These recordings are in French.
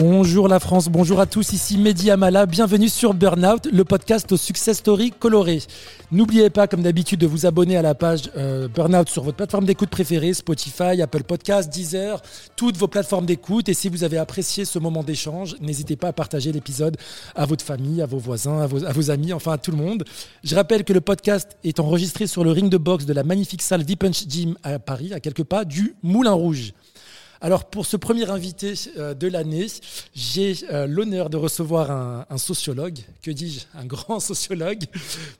Bonjour la France, bonjour à tous, ici Mehdi Amala, bienvenue sur Burnout, le podcast aux success stories colorés. N'oubliez pas, comme d'habitude, de vous abonner à la page euh, Burnout sur votre plateforme d'écoute préférée, Spotify, Apple Podcasts, Deezer, toutes vos plateformes d'écoute. Et si vous avez apprécié ce moment d'échange, n'hésitez pas à partager l'épisode à votre famille, à vos voisins, à vos, amis, enfin à tout le monde. Je rappelle que le podcast est enregistré sur le ring de boxe de la magnifique salle V-Punch Gym à Paris, à quelques pas du Moulin Rouge. Alors pour ce premier invité euh, de l'année, j'ai euh, l'honneur de recevoir un, sociologue, que dis-je, un grand sociologue,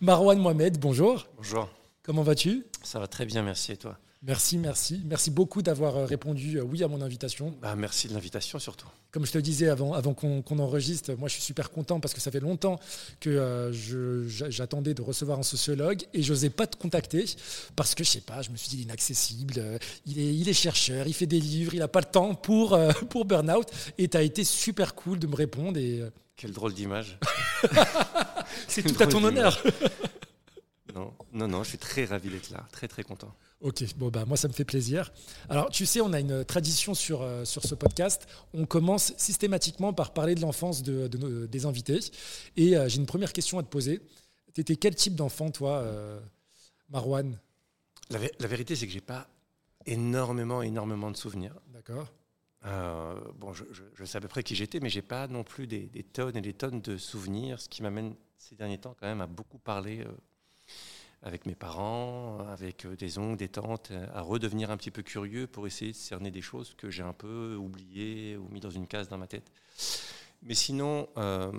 Marwan Mohamed. Bonjour. Bonjour. Comment vas-tu? Ça va très bien, merci et toi? Merci, merci. Merci beaucoup d'avoir euh, répondu euh, oui à mon invitation. Bah, merci de l'invitation surtout. Comme je te disais avant, avant qu'on enregistre, moi je suis super content parce que ça fait longtemps que euh, j'attendais de recevoir un sociologue et je n'osais pas te contacter parce que je sais pas, je me suis dit il est inaccessible, il est, il est chercheur, il fait des livres, il n'a pas le temps pour, pour Burnout et tu as été super cool de me répondre. Et, Quelle drôle d'image. C'est tout à ton honneur. Non, non, non, je suis très ravi d'être là, très très content. Ok, bon bah moi ça me fait plaisir. Alors tu sais, on a une tradition sur, euh, sur ce podcast. On commence systématiquement par parler de l'enfance de, des invités. Et euh, j'ai une première question à te poser. Tu étais quel type d'enfant, toi, euh, Marwan? La, la, vérité, c'est que j'ai pas énormément, énormément de souvenirs. D'accord. bon, je, je, sais à peu près qui j'étais, mais j'ai pas non plus des, des, tonnes et des tonnes de souvenirs, ce qui m'amène ces derniers temps quand même à beaucoup parler avec mes parents, avec euh, des oncles, des tantes, euh, à redevenir un petit peu curieux pour essayer de cerner des choses que j'ai un peu oubliées ou mis dans une case dans ma tête. Mais sinon, euh,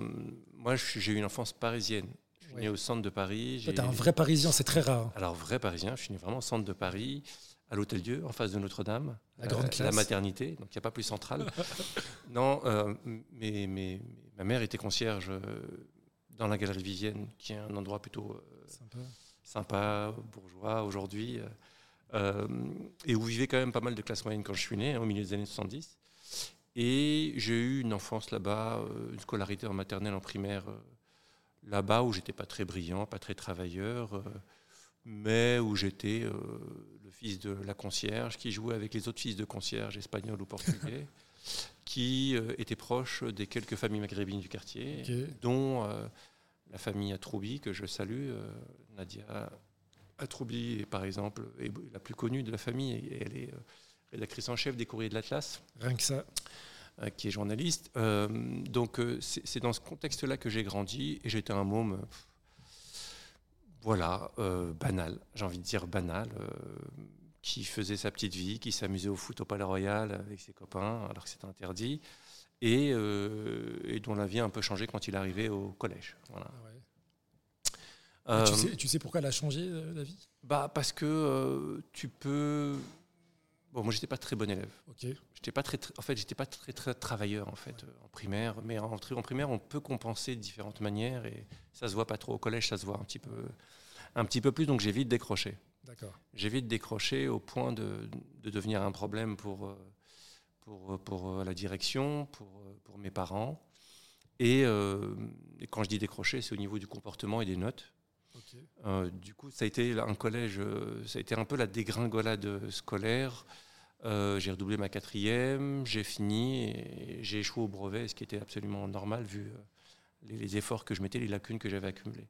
moi, j'ai eu une enfance parisienne. Je suis né au centre de Paris. Tu es un vrai Parisien, c'est très rare. Alors, vrai Parisien, je suis né vraiment au centre de Paris, à l'Hôtel Dieu, en face de Notre-Dame. La grande classe. La maternité, donc il n'y a pas plus central. non, mais, mais, ma mère était concierge dans la Galerie Vivienne, qui est un endroit plutôt... Sympa sympa, bourgeois aujourd'hui, euh, et où vivait quand même pas mal de classes moyennes quand je suis né, hein, au milieu des années 70. Et j'ai eu une enfance là-bas, euh, une scolarité en maternelle, en primaire, euh, là-bas où j'étais pas très brillant, pas très travailleur, mais où j'étais le fils de la concierge qui jouait avec les autres fils de concierge espagnols ou portugais. qui étaient proches des quelques familles maghrébines du quartier, dont la famille Atroubi, que je salue, euh, Nadia Atroubi, par exemple, est la plus connue de la famille, et elle est euh, rédactrice en chef des Courriers de l'Atlas. Rien que ça. Euh, qui est journaliste. donc c'est dans ce contexte-là que j'ai grandi, et j'étais un môme, voilà, banal, j'ai envie de dire banal, qui faisait sa petite vie, qui s'amusait au foot au Palais Royal avec ses copains, alors que c'était interdit et, euh, et, dont la vie a un peu changé quand il est arrivé au collège. Voilà. Ah tu, sais, tu, sais, pourquoi elle a changé euh, la vie? Bah, Parce que euh, tu peux. Bon, moi, j'étais pas très bon élève. Ok. J'étais pas très, en fait, j'étais pas très, très travailleur en fait en primaire. Mais en, en, primaire, on peut compenser de différentes manières et ça se voit pas trop au collège, ça se voit un petit peu, un petit peu plus. Donc, j'ai vite décroché. D'accord. J'ai vite décroché au point de, de devenir un problème pour pour, pour euh, la direction, pour, euh, pour mes parents. Et, euh, et, quand je dis décrocher, c'est au niveau du comportement et des notes. Du coup, ça a été un collège, ça a été un peu la dégringolade scolaire. j'ai redoublé ma quatrième, j'ai fini, j'ai échoué au brevet, ce qui était absolument normal vu les, les, efforts que je mettais, les lacunes que j'avais accumulées.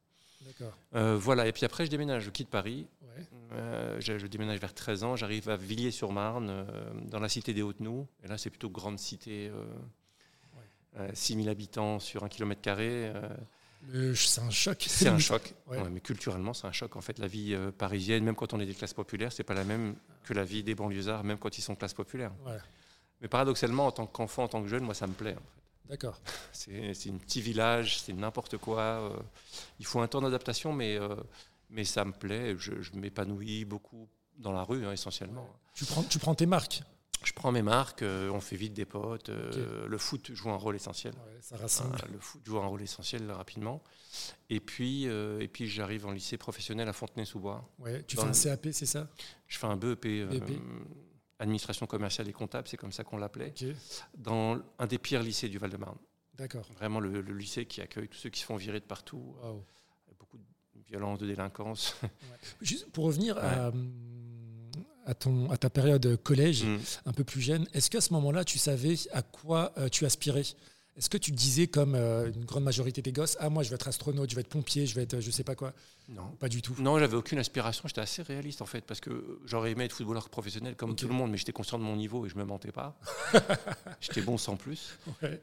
Euh, voilà, et puis après, je déménage, je quitte Paris. Euh, je, déménage vers 13 ans, j'arrive à Villiers-sur-Marne, euh, dans la cité des Hautes-Nous. Et là, c'est plutôt grande cité, 6000 habitants sur un kilomètre carré. C'est un choc. C'est un choc, mais culturellement, c'est un choc. En fait, la vie parisienne, même quand on est des classes populaires, c'est pas la même que la vie des banlieusards, même quand ils sont classe populaire. Mais paradoxalement, en tant qu'enfant, en tant que jeune, moi, ça me plaît. D'accord. C'est un petit village, c'est n'importe quoi. Euh, il faut un temps d'adaptation, mais, euh, mais ça me plaît. Je, m'épanouis beaucoup dans la rue, hein, essentiellement. Tu prends, tu prends tes marques? Je prends mes marques, euh, on fait vite des potes. Le foot joue un rôle essentiel. ça rassemble. le foot joue un rôle essentiel rapidement. Et puis, et puis j'arrive en lycée professionnel à Fontenay-sous-Bois. Ouais, tu fais un CAP, c'est ça? Je fais un BEP. BEP administration commerciale et comptable, c'est comme ça qu'on l'appelait, dans un des pires lycées du Val-de-Marne. D'accord. Vraiment le, lycée qui accueille tous ceux qui se font virer de partout. Beaucoup de violence, de délinquance. Juste pour revenir à, à, ton, à ta période collège, mm. un peu plus jeune. Est-ce qu'à ce, moment-là, tu savais à quoi tu aspirais? Est-ce que tu disais, comme euh, une grande majorité des gosses, ah, moi, je vais être astronaute, je vais être pompier, je vais être je sais pas quoi Non. Pas du tout. Non, j'avais aucune aspiration. J'étais assez réaliste, en fait, parce que j'aurais aimé être footballeur professionnel comme tout le monde, mais j'étais conscient de mon niveau et je me mentais pas. j'étais bon sans plus.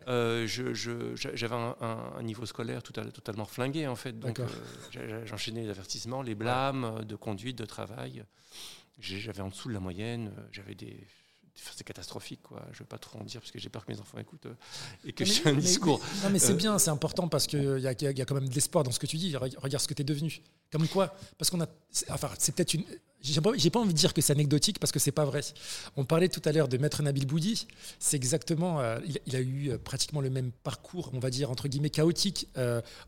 Euh, j'avais un, niveau scolaire tout totalement flingué, en fait. Donc, euh, j'enchaînais les avertissements, les blâmes de conduite, de travail. J'avais en dessous de la moyenne. J'avais des c'est catastrophique, quoi. Je ne vais pas trop en dire parce que j'ai peur que mes enfants écoutent euh, et que j'ai un discours. non, mais c'est euh, bien, c'est important parce qu'il y, y, a quand même de l'espoir dans ce que tu dis. Regarde ce que tu es devenu. Comme quoi Parce qu'on a. Enfin, c'est peut-être une. J'ai pas, pas, envie de dire que c'est anecdotique parce que c'est pas vrai. On parlait tout à l'heure de Maître Nabil Boudi. C'est exactement. Euh, il, a eu pratiquement le même parcours, on va dire, entre guillemets, chaotique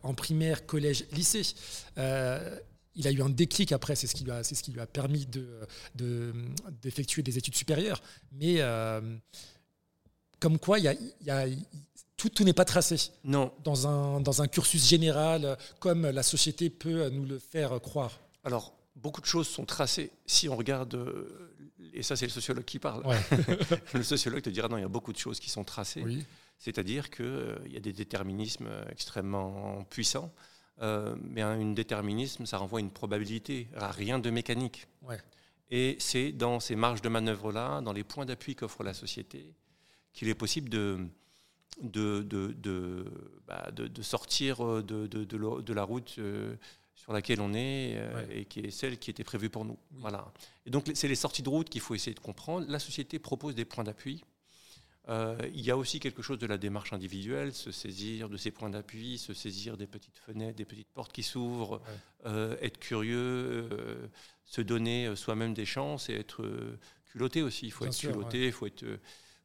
en primaire, collège, lycée il a eu un déclic après, c'est ce qui lui a, c'est ce qui lui a permis de, d'effectuer des études supérieures. Mais euh, comme quoi, il y a, tout, tout n'est pas tracé. Non. Dans un, dans un cursus général, comme la société peut nous le faire croire. Alors, beaucoup de choses sont tracées. Si on regarde, euh, et ça c'est le sociologue qui parle, le sociologue te dira non, il y a beaucoup de choses qui sont tracées. C'est-à-dire qu'il euh, y a des déterminismes extrêmement puissants. Euh, mais un, déterminisme, ça renvoie à une probabilité, à rien de mécanique. Et c'est dans ces marges de manœuvre-là, dans les points d'appui qu'offre la société, qu'il est possible de, de, de, de, bah, sortir euh, de, la route euh, sur laquelle on est et qui est celle qui était prévue pour nous. Voilà. Et donc, c'est les sorties de route qu'il faut essayer de comprendre. La société propose des points d'appui euh, il y a aussi quelque chose de la démarche individuelle, se saisir de ses points d'appui, se saisir des petites fenêtres, des petites portes qui s'ouvrent, euh, être curieux, euh, se donner soi-même des chances et être culotté aussi. Il faut être culotté, il faut être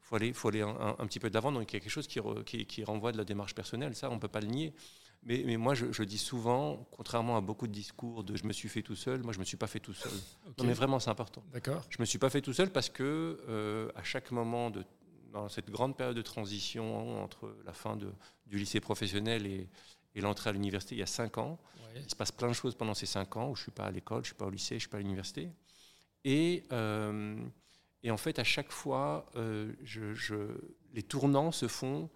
faut aller, faut aller un, petit peu de l'avant. Donc il y a quelque chose qui, qui, renvoie de la démarche personnelle. Ça, on ne peut pas le nier. Mais, mais moi, je, dis souvent, contrairement à beaucoup de discours de je me suis fait tout seul, moi, je ne me suis pas fait tout seul. Non, mais vraiment, c'est important. D'accord. Je ne me suis pas fait tout seul parce que à chaque moment de dans cette grande période de transition entre la fin de, du lycée professionnel et, l'entrée à l'université il y a cinq ans. Il se passe plein de choses pendant ces cinq ans où je ne suis pas à l'école, je ne suis pas au lycée, je ne suis pas à l'université. Et, euh, et, en fait, à chaque fois, euh, je, les tournants se font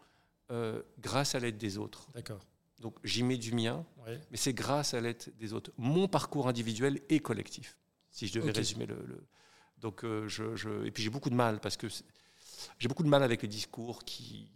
euh, grâce à l'aide des autres. D'accord. Donc j'y mets du mien, mais c'est grâce à l'aide des autres. Mon parcours individuel et collectif, si je devais résumer le, Donc je, je, et puis j'ai beaucoup de mal parce que j'ai beaucoup de mal avec les discours qui.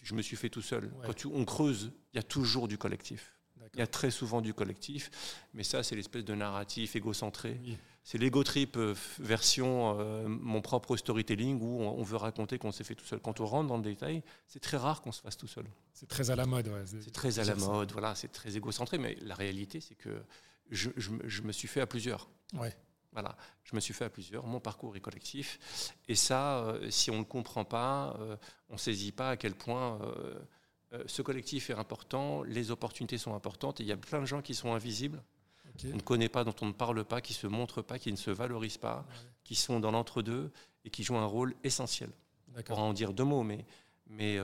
Je me suis fait tout seul. Quand on creuse, il y a toujours du collectif. Il y a très souvent du collectif, mais ça, c'est l'espèce de narratif égocentré. C'est l'ego trip euh, version euh, mon propre storytelling où on, veut raconter qu'on s'est fait tout seul. Quand on rentre dans le détail, c'est très rare qu'on se fasse tout seul. C'est très à la mode. c'est très à la mode, voilà, c'est très égocentré, mais la réalité, c'est que je, je, me suis fait à plusieurs. Ouais. Voilà, je me suis fait à plusieurs, mon parcours est collectif. Et ça, euh, si on ne le comprend pas, euh, on ne saisit pas à quel point euh, ce collectif est important, les opportunités sont importantes, et il y a plein de gens qui sont invisibles, on ne connaît pas, dont on ne parle pas, qui ne se montrent pas, qui ne se valorisent pas, qui sont dans l'entre-deux et qui jouent un rôle essentiel. Pour en dire deux mots, mais, mais,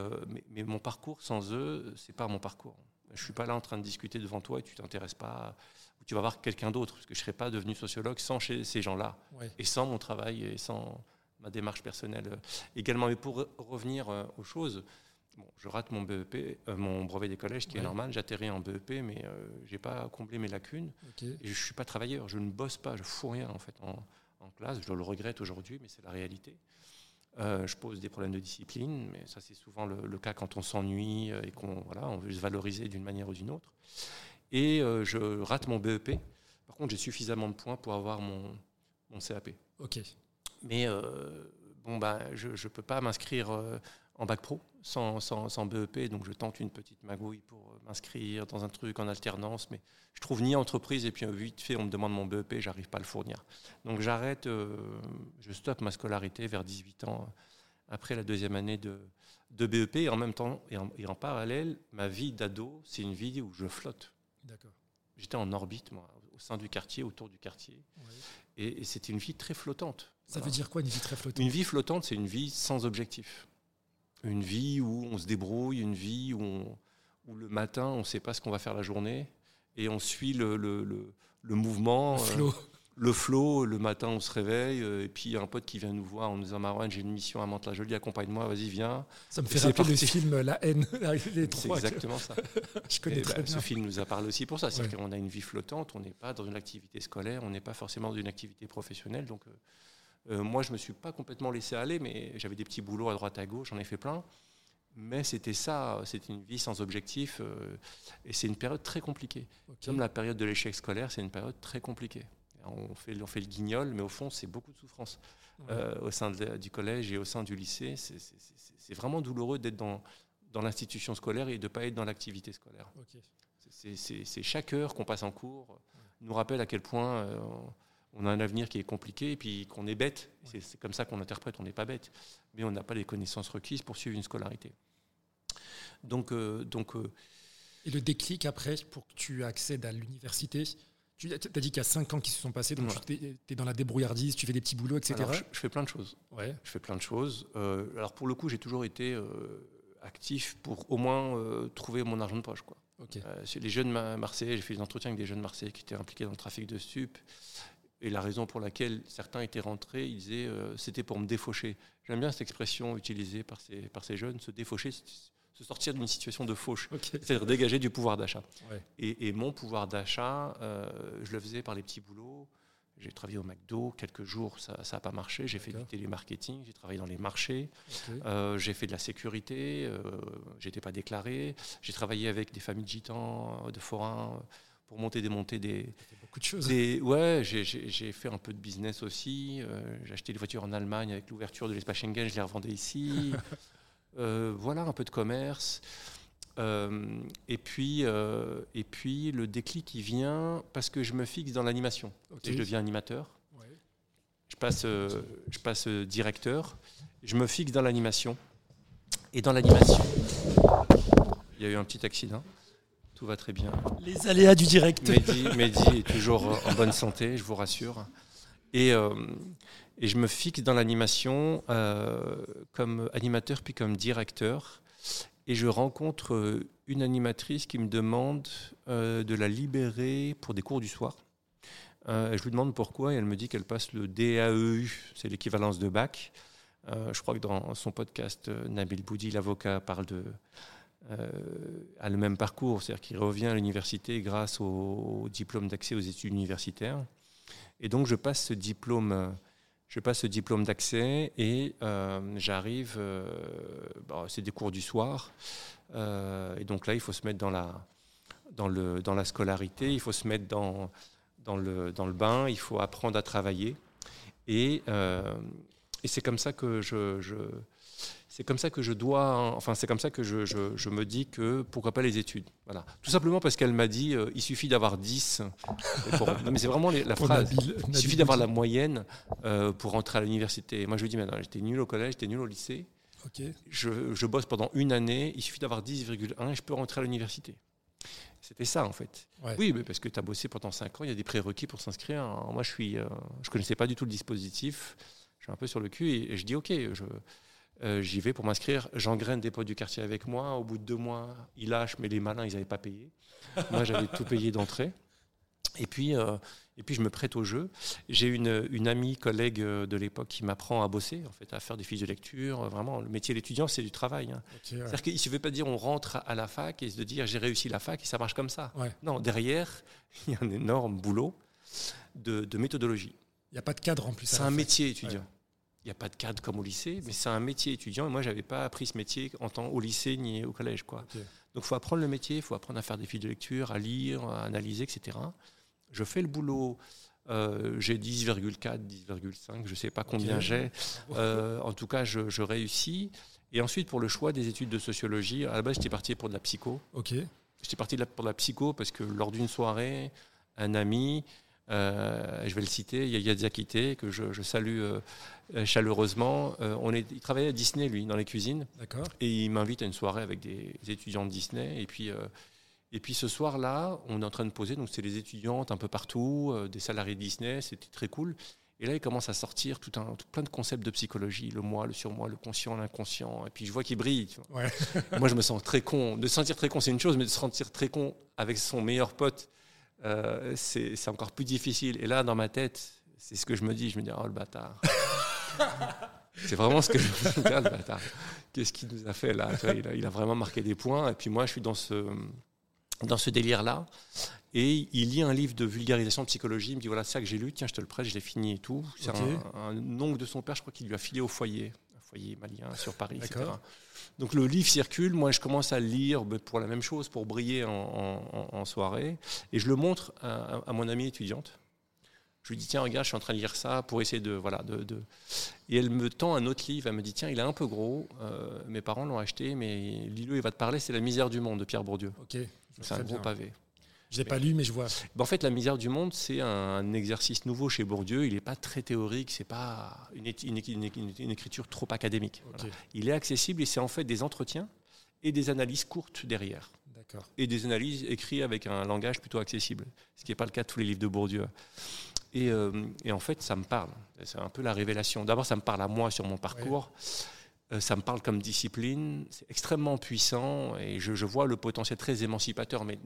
mais, mon parcours sans eux, c'est pas mon parcours. Je suis pas là en train de discuter devant toi et tu t'intéresses pas où tu vas voir quelqu'un d'autre, parce que je ne serais pas devenu sociologue sans chez ces gens-là, et sans mon travail et sans ma démarche personnelle. Également. Mais pour revenir euh, aux choses, bon, je rate mon BEP, euh, mon brevet des collèges, qui est normal, j'atterris en BEP, mais euh, je n'ai pas comblé mes lacunes, et je ne suis pas travailleur, je ne bosse pas, je fous rien en fait en, classe, je le regrette aujourd'hui, mais c'est la réalité. Je pose des problèmes de discipline, mais ça c'est souvent le, le, cas quand on s'ennuie et qu'on voilà, on veut se valoriser d'une manière ou d'une autre et euh, je rate mon BEP. Par contre, j'ai suffisamment de points pour avoir mon, mon CAP. Ok. Mais euh, bon, bah, je ne peux pas m'inscrire euh, en bac pro sans, sans, sans, BEP, donc je tente une petite magouille pour m'inscrire dans un truc en alternance, mais je trouve ni entreprise et puis vite fait on me demande mon BEP, j'arrive pas à le fournir. Donc j'arrête, je stoppe ma scolarité vers 18 ans après la deuxième année de, de BEP et en même temps et en, et en parallèle, ma vie d'ado, c'est une vie où je flotte. J'étais en orbite, moi, au sein du quartier, autour du quartier. Et, c'était une vie très flottante. Ça veut dire quoi, une vie très flottante? Une vie flottante, c'est une vie sans objectif. Une vie où on se débrouille, une vie où, où le matin, on ne sait pas ce qu'on va faire la journée, et on suit le, le, le, mouvement. Le le flow, le matin on se réveille, euh, et puis il y a un pote qui vient nous voir en nous disant Marwan, j'ai une mission à Mantes-la-Jolie, accompagne-moi, vas-y, viens. Ça me fait rappeler le film La haine, C'est exactement ça. Je connais très bah, bien. Ce film nous a parlé aussi pour ça, c'est qu'on a une vie flottante, on n'est pas dans une activité scolaire, on n'est pas forcément dans une activité professionnelle. Donc, euh, euh, moi, je ne me suis pas complètement laissé aller, mais j'avais des petits boulots à droite à gauche, j'en ai fait plein. Mais c'était ça, c'était une vie sans objectif, et c'est une période très compliquée. Comme la période de l'échec scolaire, c'est une période très compliquée. On fait, on fait le guignol, mais au fond, c'est beaucoup de souffrance euh, au sein du collège et au sein du lycée. C'est vraiment douloureux d'être dans, dans l'institution scolaire et de ne pas être dans l'activité scolaire. C'est chaque heure qu'on passe en cours nous rappelle à quel point euh, on a un avenir qui est compliqué et puis qu'on est bête. C'est comme ça qu'on interprète, on n'est pas bête, mais on n'a pas les connaissances requises pour suivre une scolarité. Donc, euh, donc et le déclic après pour que tu accèdes à l'université? Tu as dit qu'il y a 5 ans qui se sont passés, donc tu es, dans la débrouillardise, tu fais des petits boulots, etc. je, fais plein de choses. Ouais. Je fais plein de choses. Euh, alors pour le coup, j'ai toujours été euh, actif pour au moins euh, trouver mon argent de poche. Quoi. les jeunes Marseillais, j'ai fait des entretiens avec des jeunes Marseillais qui étaient impliqués dans le trafic de stup. Et la raison pour laquelle certains étaient rentrés, ils disaient c'était pour me défaucher. J'aime bien cette expression utilisée par ces, par ces jeunes, se défaucher se sortir d'une situation de fauche, c'est-à-dire dégager du pouvoir d'achat. Et, mon pouvoir d'achat, euh, je le faisais par les petits boulots. J'ai travaillé au McDo quelques jours, ça n'a pas marché. J'ai fait du télémarketing, j'ai travaillé dans les marchés, euh, j'ai fait de la sécurité, euh, j'étais pas déclaré. J'ai travaillé avec des familles de gitans, de forains pour monter et démonter des. Beaucoup de choses. ouais, j'ai fait un peu de business aussi. j'ai acheté des voitures en Allemagne avec l'ouverture de l'espace Schengen, je les revendais ici. Euh, voilà, un peu de commerce. Euh, et, puis, euh, et puis, le déclic qui vient parce que je me fixe dans l'animation. Je deviens animateur. Je passe, je passe directeur. Je me fixe dans l'animation. Et dans l'animation, il y a eu un petit accident. Tout va très bien. Les aléas du direct. Mehdi, est toujours en bonne santé, je vous rassure. Et, et je me fixe dans l'animation euh, comme animateur puis comme directeur. Et je rencontre euh, une animatrice qui me demande euh, de la libérer pour des cours du soir. je lui demande pourquoi et elle me dit qu'elle passe le DAEU, c'est l'équivalence de bac. je crois que dans son podcast, Nabil Boudi, l'avocat, parle de, a le même parcours, c'est-à-dire qu'il revient à l'université grâce au, diplôme d'accès aux études universitaires. Et donc je passe ce diplôme je passe ce diplôme d'accès et euh, j'arrive, euh, c'est des cours du soir, euh, et donc là il faut se mettre dans la, dans, le, dans la scolarité, il faut se mettre dans, dans, le, dans le bain, il faut apprendre à travailler. Et, et c'est comme ça que je c'est comme ça que je dois, enfin c'est comme ça que je, je, me dis que pourquoi pas les études. Voilà. Tout simplement parce qu'elle m'a dit euh, il suffit d'avoir 10. non mais c'est vraiment la phrase. il suffit d'avoir la moyenne euh, pour entrer à l'université. Moi je lui dis maintenant j'étais nul au collège, j'étais nul au lycée. Je, je, bosse pendant une année, il suffit d'avoir 10,1 et je peux rentrer à l'université. C'était ça en fait. Oui, mais parce que tu as bossé pendant 5 ans, il y a des prérequis pour s'inscrire. Moi je suis, euh, je connaissais pas du tout le dispositif. Je suis un peu sur le cul et, et je dis ok, je, euh, j'y vais pour m'inscrire. J'engraine des potes du quartier avec moi. Au bout de deux mois, ils lâchent, mais les malins, ils n'avaient pas payé. moi, j'avais tout payé d'entrée. Et puis, euh, et puis, je me prête au jeu. J'ai une, une amie, collègue euh, de l'époque, qui m'apprend à bosser, en fait, à faire des fiches de lecture. Vraiment, le métier d'étudiant, c'est du travail. Hein. C'est-à-dire qu'il ne suffit pas de dire on rentre à la fac et de dire j'ai réussi la fac et ça marche comme ça. Non, derrière, il y a un énorme boulot de, de méthodologie. Il n'y a pas de cadre en plus. C'est un métier étudiant. Il n'y a pas de cadre comme au lycée, mais c'est un métier étudiant. Et moi, je n'avais pas appris ce métier en temps au lycée ni au collège. Quoi. Donc, il faut apprendre le métier, il faut apprendre à faire des fiches de lecture, à lire, à analyser, etc. Je fais le boulot. Euh, j'ai 10,4, 10,5, je ne sais pas combien j'ai. Euh, en tout cas, je, réussis. Et ensuite, pour le choix des études de sociologie, à la base, j'étais parti pour de la psycho. Ok. J'étais parti pour de la psycho parce que lors d'une soirée, un ami euh, je vais le citer, Yaya Diakité, que je, salue euh, chaleureusement. Euh, on est, il travaillait à Disney, lui, dans les cuisines. D'accord. Et il m'invite à une soirée avec des étudiants de Disney. Et puis, et puis ce soir-là, on est en train de poser, donc c'est les étudiantes un peu partout, des salariés de Disney, c'était très cool. Et là, il commence à sortir tout un, plein de concepts de psychologie, le moi, le surmoi, le conscient, l'inconscient. Et puis je vois qu'il brille. Moi, je me sens très con. De se sentir très con, c'est une chose, mais de se sentir très con avec son meilleur pote euh, c'est encore plus difficile. Et là, dans ma tête, c'est ce que je me dis. Je me dis, oh le bâtard. c'est vraiment ce que je me dis, oh, le bâtard. Qu'est-ce qu'il nous a fait là? Il a, il a, vraiment marqué des points. Et puis moi, je suis dans ce, dans ce délire-là. Et il lit un livre de vulgarisation de psychologie. Il me dit voilà, c'est ça que j'ai lu. Tiens, je te le prête, je l'ai fini et tout. C'est un, un, oncle de son père, je crois qu'il lui a filé au foyer, un foyer malien sur Paris, etc. Donc le livre circule. Moi, je commence à le lire pour la même chose, pour briller en, soirée. Et je le montre à, mon amie étudiante. Je lui dis tiens, regarde, je suis en train de lire ça pour essayer de voilà de. de... Et elle me tend un autre livre. Elle me dit tiens, il est un peu gros. Euh, mes parents l'ont acheté, mais lis-le, il va te parler. C'est La misère du monde de Pierre Bourdieu. Ok. C'est un gros pavé. Je l'ai pas lu, mais je vois. Ben, en fait, La misère du monde, c'est un exercice nouveau chez Bourdieu. Il n'est pas très théorique, c'est pas une, une, écriture trop académique. Il est accessible et c'est en fait des entretiens et des analyses courtes derrière. Et des analyses écrites avec un langage plutôt accessible, ce qui n'est pas le cas de tous les livres de Bourdieu. Et, euh, et en fait, ça me parle. C'est un peu la révélation. D'abord, ça me parle à moi sur mon parcours. Euh, ça me parle comme discipline, c'est extrêmement puissant et je, je, vois le potentiel très émancipateur, mais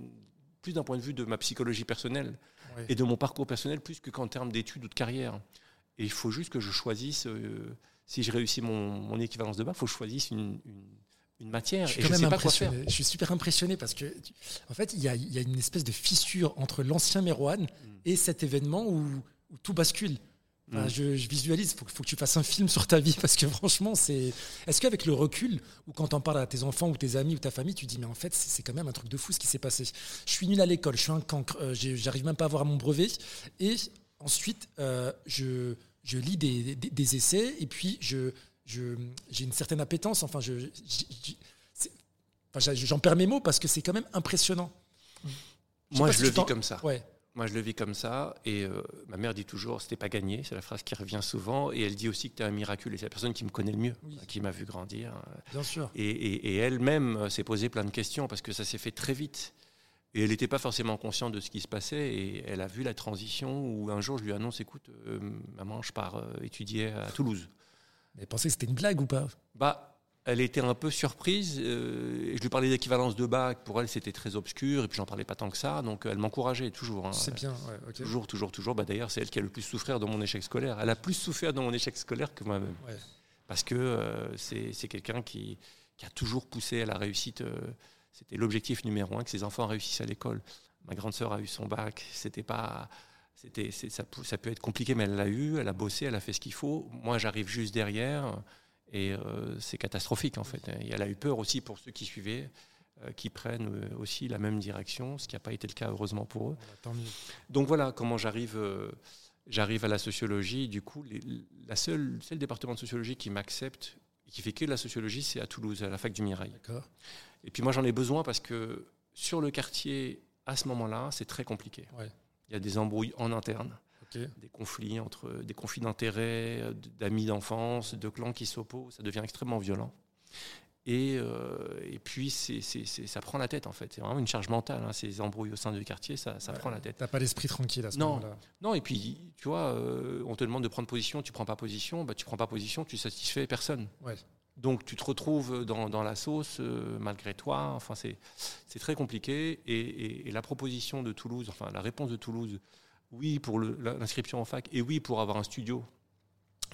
plus d'un point de vue de ma psychologie personnelle et de mon parcours personnel, plus que qu'en termes d'études ou de carrière. Et il faut juste que je choisisse, euh, si je réussis mon, mon, équivalence de bac, il faut que je choisisse une, une, matière. Je suis, et je, sais pas quoi faire. je suis super impressionné parce que, en fait, il y a, y a, une espèce de fissure entre l'ancien Merouane mm. et cet événement où, où tout bascule. Mm. je, visualise, il faut, faut, que tu fasses un film sur ta vie parce que franchement, c'est. Est-ce qu'avec le recul, ou quand t'en parles à tes enfants ou tes amis ou ta famille, tu dis, mais en fait, c'est quand même un truc de fou ce qui s'est passé. Je suis nul à l'école, je suis un cancre, euh, j'arrive même pas à avoir mon brevet. Et ensuite, euh, je, je, lis des, des, essais et puis je, j'ai une certaine appétence. Enfin, je, j'en perds mes mots parce que c'est quand même impressionnant. Moi, je le vis comme ça. Ouais. Moi, je le vis comme ça. Et euh, ma mère dit toujours, c'était pas gagné. C'est la phrase qui revient souvent. Et elle dit aussi que tu es un miraculé. C'est la personne qui me connaît le mieux, qui m'a vu grandir. Bien sûr. Et, elle-même euh, s'est posé plein de questions parce que ça s'est fait très vite. Et elle n'était pas forcément consciente de ce qui se passait. Et elle a vu la transition où un jour, je lui annonce écoute, euh, maman, je pars étudier à Toulouse. Elle pensait que c'était une blague ou pas? Bah, elle était un peu surprise. Euh, je lui parlais d'équivalence de bac. Pour elle, c'était très obscur. Et puis, j'en parlais pas tant que ça. Donc, elle m'encourageait toujours. Hein. C'est bien. Toujours, toujours, toujours. Bah, D'ailleurs, c'est elle qui a le plus souffert dans mon échec scolaire. Elle a plus souffert dans mon échec scolaire que moi-même. Parce que euh, c'est quelqu'un qui, qui, a toujours poussé à la réussite. Euh, c'était l'objectif numéro un, que ses enfants réussissent à l'école. Ma grande sœur a eu son bac. C'était pas. C'était, ça, ça peut être compliqué, mais elle l'a eu, elle a bossé, elle a fait ce qu'il faut. Moi, j'arrive juste derrière. Et euh, c'est catastrophique en fait. Et elle a eu peur aussi pour ceux qui suivaient, euh, qui prennent euh, aussi la même direction, ce qui n'a pas été le cas heureusement pour eux. Donc voilà comment j'arrive. J'arrive à la sociologie. Du coup, les, la seule, seul département de sociologie qui m'accepte, qui fait que de la sociologie, c'est à Toulouse, à la fac du Mirail. Et puis moi, j'en ai besoin parce que sur le quartier, à ce moment-là, c'est très compliqué. Il y a des embrouilles en interne des conflits entre des conflits d'intérêts, euh, d'amis d'enfance, de clans qui s'opposent, ça devient extrêmement violent. Et, euh, et puis, c'est, ça prend la tête, en fait. C'est vraiment une charge mentale, hein, ces embrouilles au sein du quartier, ça, ça prend la tête. T'as pas l'esprit tranquille à ce non, moment-là. Non, et puis, tu vois, euh, on te demande de prendre position, tu prends pas position, bah, tu prends pas position, tu satisfais personne. Ouais. Donc, tu te retrouves dans, dans la sauce, malgré toi. Enfin, c'est, c'est très compliqué. Et, et, la proposition de Toulouse, enfin, la réponse de Toulouse, oui pour l'inscription en fac et oui pour avoir un studio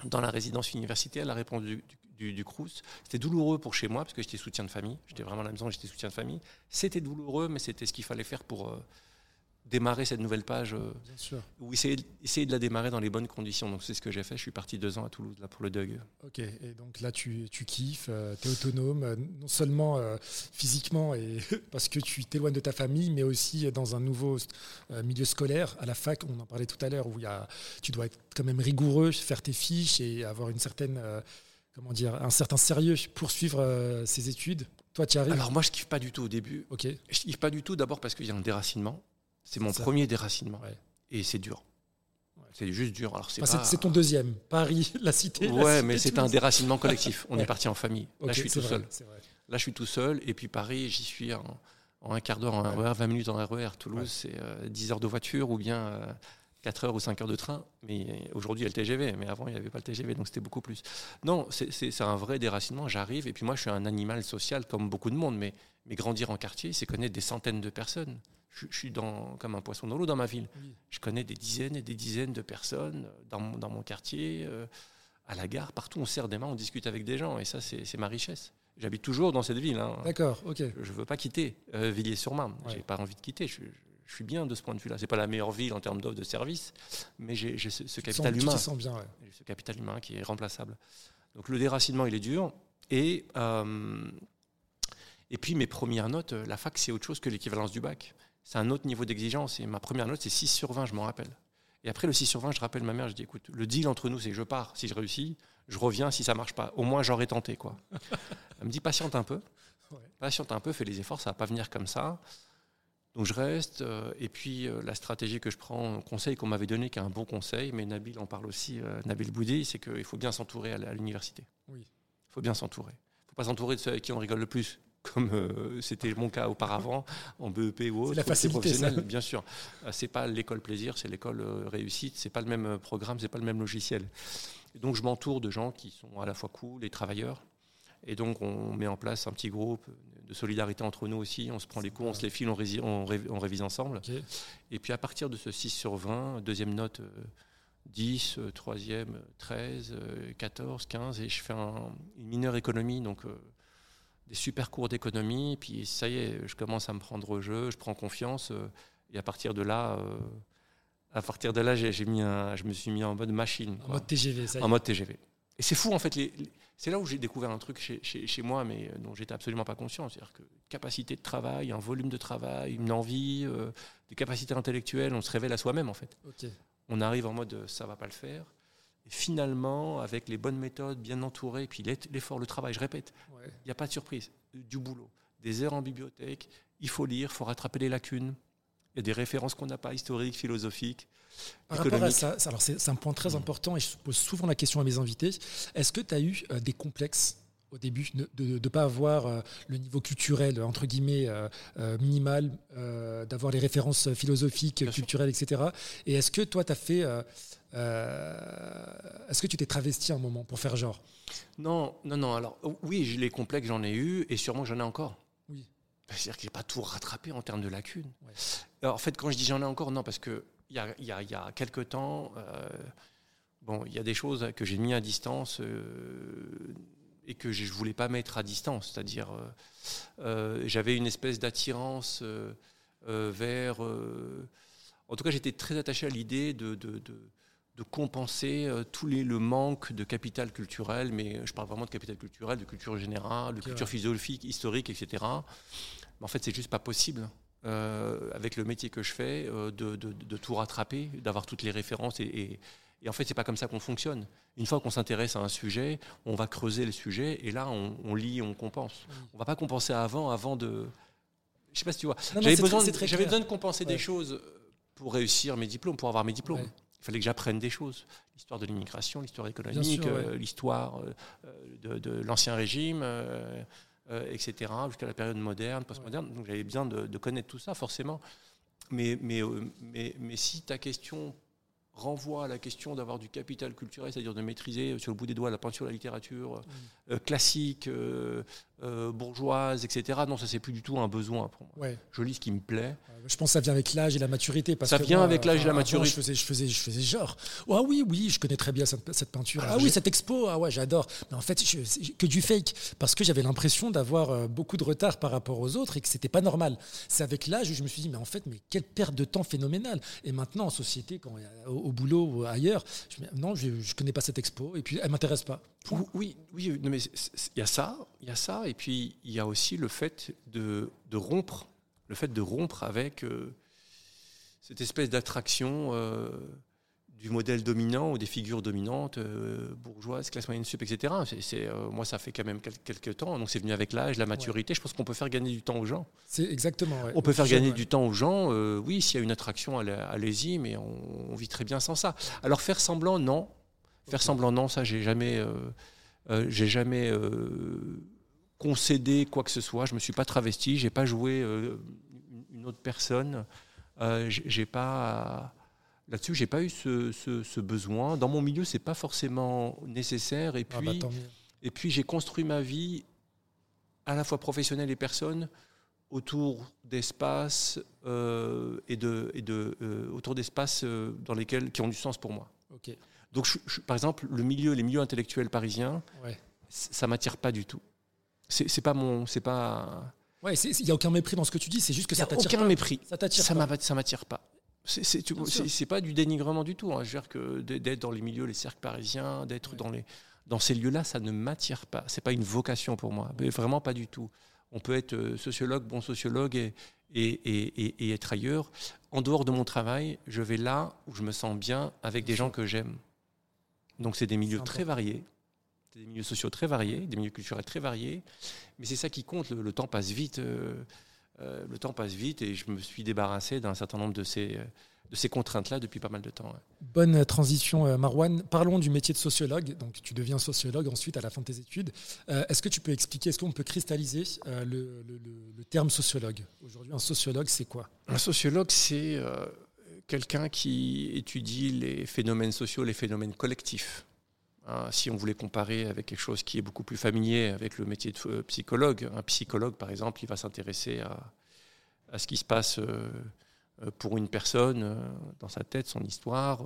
dans la résidence universitaire, la réponse du, du. C'était douloureux pour chez moi parce que j'étais soutien de famille. J'étais vraiment à la maison, j'étais soutien de famille. C'était douloureux, mais c'était ce qu'il fallait faire pour, euh, démarrer cette nouvelle page euh, ou essayer, essayer, de la démarrer dans les bonnes conditions. Donc c'est ce que j'ai fait. Je suis parti deux ans à Toulouse là pour le DUG. Ok, et donc là tu, tu kiffes, euh, tu es autonome, euh, non seulement physiquement et parce que tu t'éloignes de ta famille, mais aussi dans un nouveau milieu scolaire. À la fac, on en parlait tout à l'heure, où y a, tu dois être quand même rigoureux, faire tes fiches et avoir une certaine, comment dire, un certain sérieux pour suivre ses études. Toi, tu arrives? Alors moi, je kiffe pas du tout au début. Ok. Je kiffe pas du tout d'abord parce qu'il y a un déracinement. C'est mon premier déracinement. Et c'est dur. C'est juste dur. Alors c'est, ton deuxième. Paris, la cité. Ouais, mais c'est un déracinement collectif. On est parti en famille. Là, je suis tout seul. Là, je suis tout seul. Et puis Paris, j'y suis en, un quart d'heure en RER, 20 minutes en RER. Toulouse, c'est 10 euh, heures de voiture ou bien 4 heures ou 5 heures de train, mais aujourd'hui il y a le TGV, mais avant il n'y avait pas le TGV, donc c'était beaucoup plus. Non, c'est un vrai déracinement, j'arrive, et puis moi je suis un animal social comme beaucoup de monde, mais, mais grandir en quartier, c'est connaître des centaines de personnes. Je, suis dans, comme un poisson dans l'eau dans ma ville. Je connais des dizaines et des dizaines de personnes dans mon, dans mon quartier, euh, à la gare, partout on serre des mains, on discute avec des gens, et ça c'est ma richesse. J'habite toujours dans cette ville. Hein. D'accord, ok. Je ne veux pas quitter euh, Villiers-sur-Marne. Je J'ai pas envie de quitter. Je, je suis bien de ce point de vue-là. C'est pas la meilleure ville en termes d'offres de services, mais j'ai ce, capital humain. Sens bien, Ce capital humain qui est remplaçable. Donc le déracinement, il est dur. Et, euh, et puis mes premières notes, la fac, c'est autre chose que l'équivalence du bac. C'est un autre niveau d'exigence. Et ma première note, c'est 6 sur 20, je m'en rappelle. Et après le 6 sur 20, je rappelle ma mère, je dis écoute, le deal entre nous, c'est que je pars si je réussis, je reviens si ça marche pas. Au moins, j'aurais tenté. quoi. Elle me dit patiente un peu. Patiente un peu, fais les efforts, ça va pas venir comme ça. Donc je reste, euh, et puis euh, la stratégie que je prends, conseil qu'on m'avait donné, qui est un bon conseil, mais Nabil en parle aussi, euh, Nabil Boudi, c'est qu'il faut bien s'entourer à l'université. Oui. Il faut bien s'entourer. Il ne faut pas s'entourer de ceux avec qui on rigole le plus, comme c'était mon cas auparavant, en BEP ou autre. La facilité, ça. Bien sûr. c'est pas l'école plaisir, c'est l'école réussite, c'est pas le même programme, c'est pas le même logiciel. donc je m'entoure de gens qui sont à la fois cool et travailleurs. Et donc on met en place un petit groupe, de solidarité entre nous aussi. On se prend les cours, on se les file, on, révise, ensemble. Et puis à partir de ce 6 sur 20, deuxième note 10, euh, euh, troisième 13, 14, 15, et je fais une mineure économie, donc euh, des super cours d'économie. Puis ça y est, je commence à me prendre au jeu, je prends confiance. et à partir de là, à partir de là, j'ai mis je me suis mis en mode machine. En mode TGV, ça y est. En mode TGV. Et c'est fou en fait. Les, c'est là où j'ai découvert un truc chez, moi, mais euh, dont j'étais absolument pas conscient. C'est-à-dire que capacité de travail, un volume de travail, une envie, euh, des capacités intellectuelles, on se révèle à soi-même en fait. On arrive en mode ça va pas le faire. Finalement, avec les bonnes méthodes, bien entourées, puis l'effort, le travail, je répète, il n'y a pas de surprise, du boulot, des heures en bibliothèque, il faut lire, il faut rattraper les lacunes. Il y a des références qu'on n'a pas, historiques, philosophiques. Par rapport à ça, alors c'est un point très important et je pose souvent la question à mes invités. Est-ce que tu as eu euh, des complexes au début de ne pas avoir euh, le niveau culturel, entre guillemets, euh, minimal, d'avoir les références philosophiques, culturelles, etc. Et est-ce que toi, tu as fait... est-ce que tu t'es travesti un moment pour faire genre? Non, non, non. Alors oui, les complexes, j'en ai eu et sûrement j'en ai encore. Oui. C'est-à-dire que je n'ai pas tout rattrapé en termes de lacunes. Alors, en fait, quand je dis j'en ai encore, non, parce que il y a, y, a, y a, quelques temps, euh, bon, il y a des choses que j'ai mis à distance euh, et que je ne voulais pas mettre à distance. C'est-à-dire, euh, j'avais une espèce d'attirance vers. en tout cas, j'étais très attaché à l'idée de, de, de, de, compenser tout les, le manque de capital culturel, mais je parle vraiment de capital culturel, de culture générale, de culture philosophique, historique, etc. Mais en fait, c'est juste pas possible. Euh, avec le métier que je fais, euh, de, de, tout rattraper, d'avoir toutes les références. Et, et, en fait, c'est pas comme ça qu'on fonctionne. Une fois qu'on s'intéresse à un sujet, on va creuser le sujet et là, on, on lit, on compense. On va pas compenser avant, avant de. Je sais pas si tu vois. J'avais besoin, besoin, de compenser des choses pour réussir mes diplômes, pour avoir mes diplômes. Il fallait que j'apprenne des choses. L'histoire de l'immigration, l'histoire économique, euh, l'histoire de, de l'ancien régime. Euh, etc., jusqu'à la période moderne, postmoderne. Donc j'avais besoin de, connaître tout ça, forcément. Mais, mais, euh, mais, mais si ta question renvoie à la question d'avoir du capital culturel, c'est-à-dire de maîtriser sur le bout des doigts la peinture, la littérature mm. euh, classique, bourgeoise, etc. Non, ça c'est plus du tout un besoin pour moi. Je lis ce qui me plaît. Je pense que ça vient avec l'âge et la maturité. Parce ça vient avec l'âge et la maturité. Je faisais, je, faisais, je faisais genre, ah oui, oui, je connais très bien cette, cette peinture. Ah, oui, cette expo, ah ouais, j'adore. Mais en fait, que du fake. Parce que j'avais l'impression d'avoir euh, beaucoup de retard par rapport aux autres et que c'était pas normal. C'est avec l'âge où je me suis dit, mais en fait, mais quelle perte de temps phénoménale. Et maintenant, en société, quand, au, boulot ou ailleurs, je, non, je, ne connais pas cette expo et puis elle m'intéresse pas. Oui, oui, mais il y a ça, il y a ça, et puis il y a aussi le fait de, de rompre le fait de rompre avec euh, cette espèce d'attraction euh, du modèle dominant ou des figures dominantes, euh, bourgeoises, classe moyenne sup, etc. C'est, moi, ça fait quand même quelques temps, donc c'est venu avec l'âge, la maturité. Je pense qu'on peut faire gagner du temps aux gens. C'est exactement. On peut faire gagner du temps aux gens. oui, s'il y a une attraction, allez-y, mais on, vit très bien sans ça. Alors faire semblant, non. Faire semblant, non, ça, j'ai jamais, j'ai jamais concédé quoi que ce soit. Je me suis pas travesti, j'ai pas joué euh, une autre personne. Euh, j'ai pas là-dessus, j'ai pas eu ce, besoin. Dans mon milieu, c'est pas forcément nécessaire. Et ah bah, puis, et puis j'ai construit ma vie à la fois professionnelle et personne autour d'espaces euh, et de, et de euh, autour d'espaces euh, dans lesquels qui ont du sens pour moi. Donc, par exemple, le milieu, les milieux intellectuels parisiens, ouais. ça m'attire pas du tout. C'est pas mon, c'est pas. Ouais, il y a aucun mépris dans ce que tu dis. C'est juste que ça t'attire. Aucun mépris. Ça t'attire. Ça m'attire pas. C'est pas du dénigrement du tout. Hein. Je veux dire que d'être dans les milieux, les cercles parisiens, d'être dans les dans ces lieux-là, ça ne m'attire pas. C'est pas une vocation pour moi, mais vraiment pas du tout on peut être euh, sociologue, bon sociologue et, et, être ailleurs. En dehors de mon travail, je vais là où je me sens bien avec des gens que j'aime. Donc c'est des milieux très variés, des milieux sociaux très variés, des milieux culturels très variés, mais c'est ça qui compte. Le, temps passe vite, euh, euh, le temps passe vite, et je me suis débarrassé d'un certain nombre de ces de ces contraintes-là depuis pas mal de temps. Bonne transition, euh, Marwan. Parlons du métier de sociologue. Donc, tu deviens sociologue ensuite à la fin de tes études. Euh, est-ce que tu peux expliquer, est-ce qu'on peut cristalliser euh, le, terme sociologue? Aujourd'hui, un sociologue, c'est quoi? Un sociologue, c'est quelqu'un qui étudie les phénomènes sociaux, les phénomènes collectifs. Hein, si on voulait comparer avec quelque chose qui est beaucoup plus familier avec le métier de psychologue, un psychologue, par exemple, il va s'intéresser à, à, ce qui se passe euh, pour une personne euh, dans sa tête, son histoire,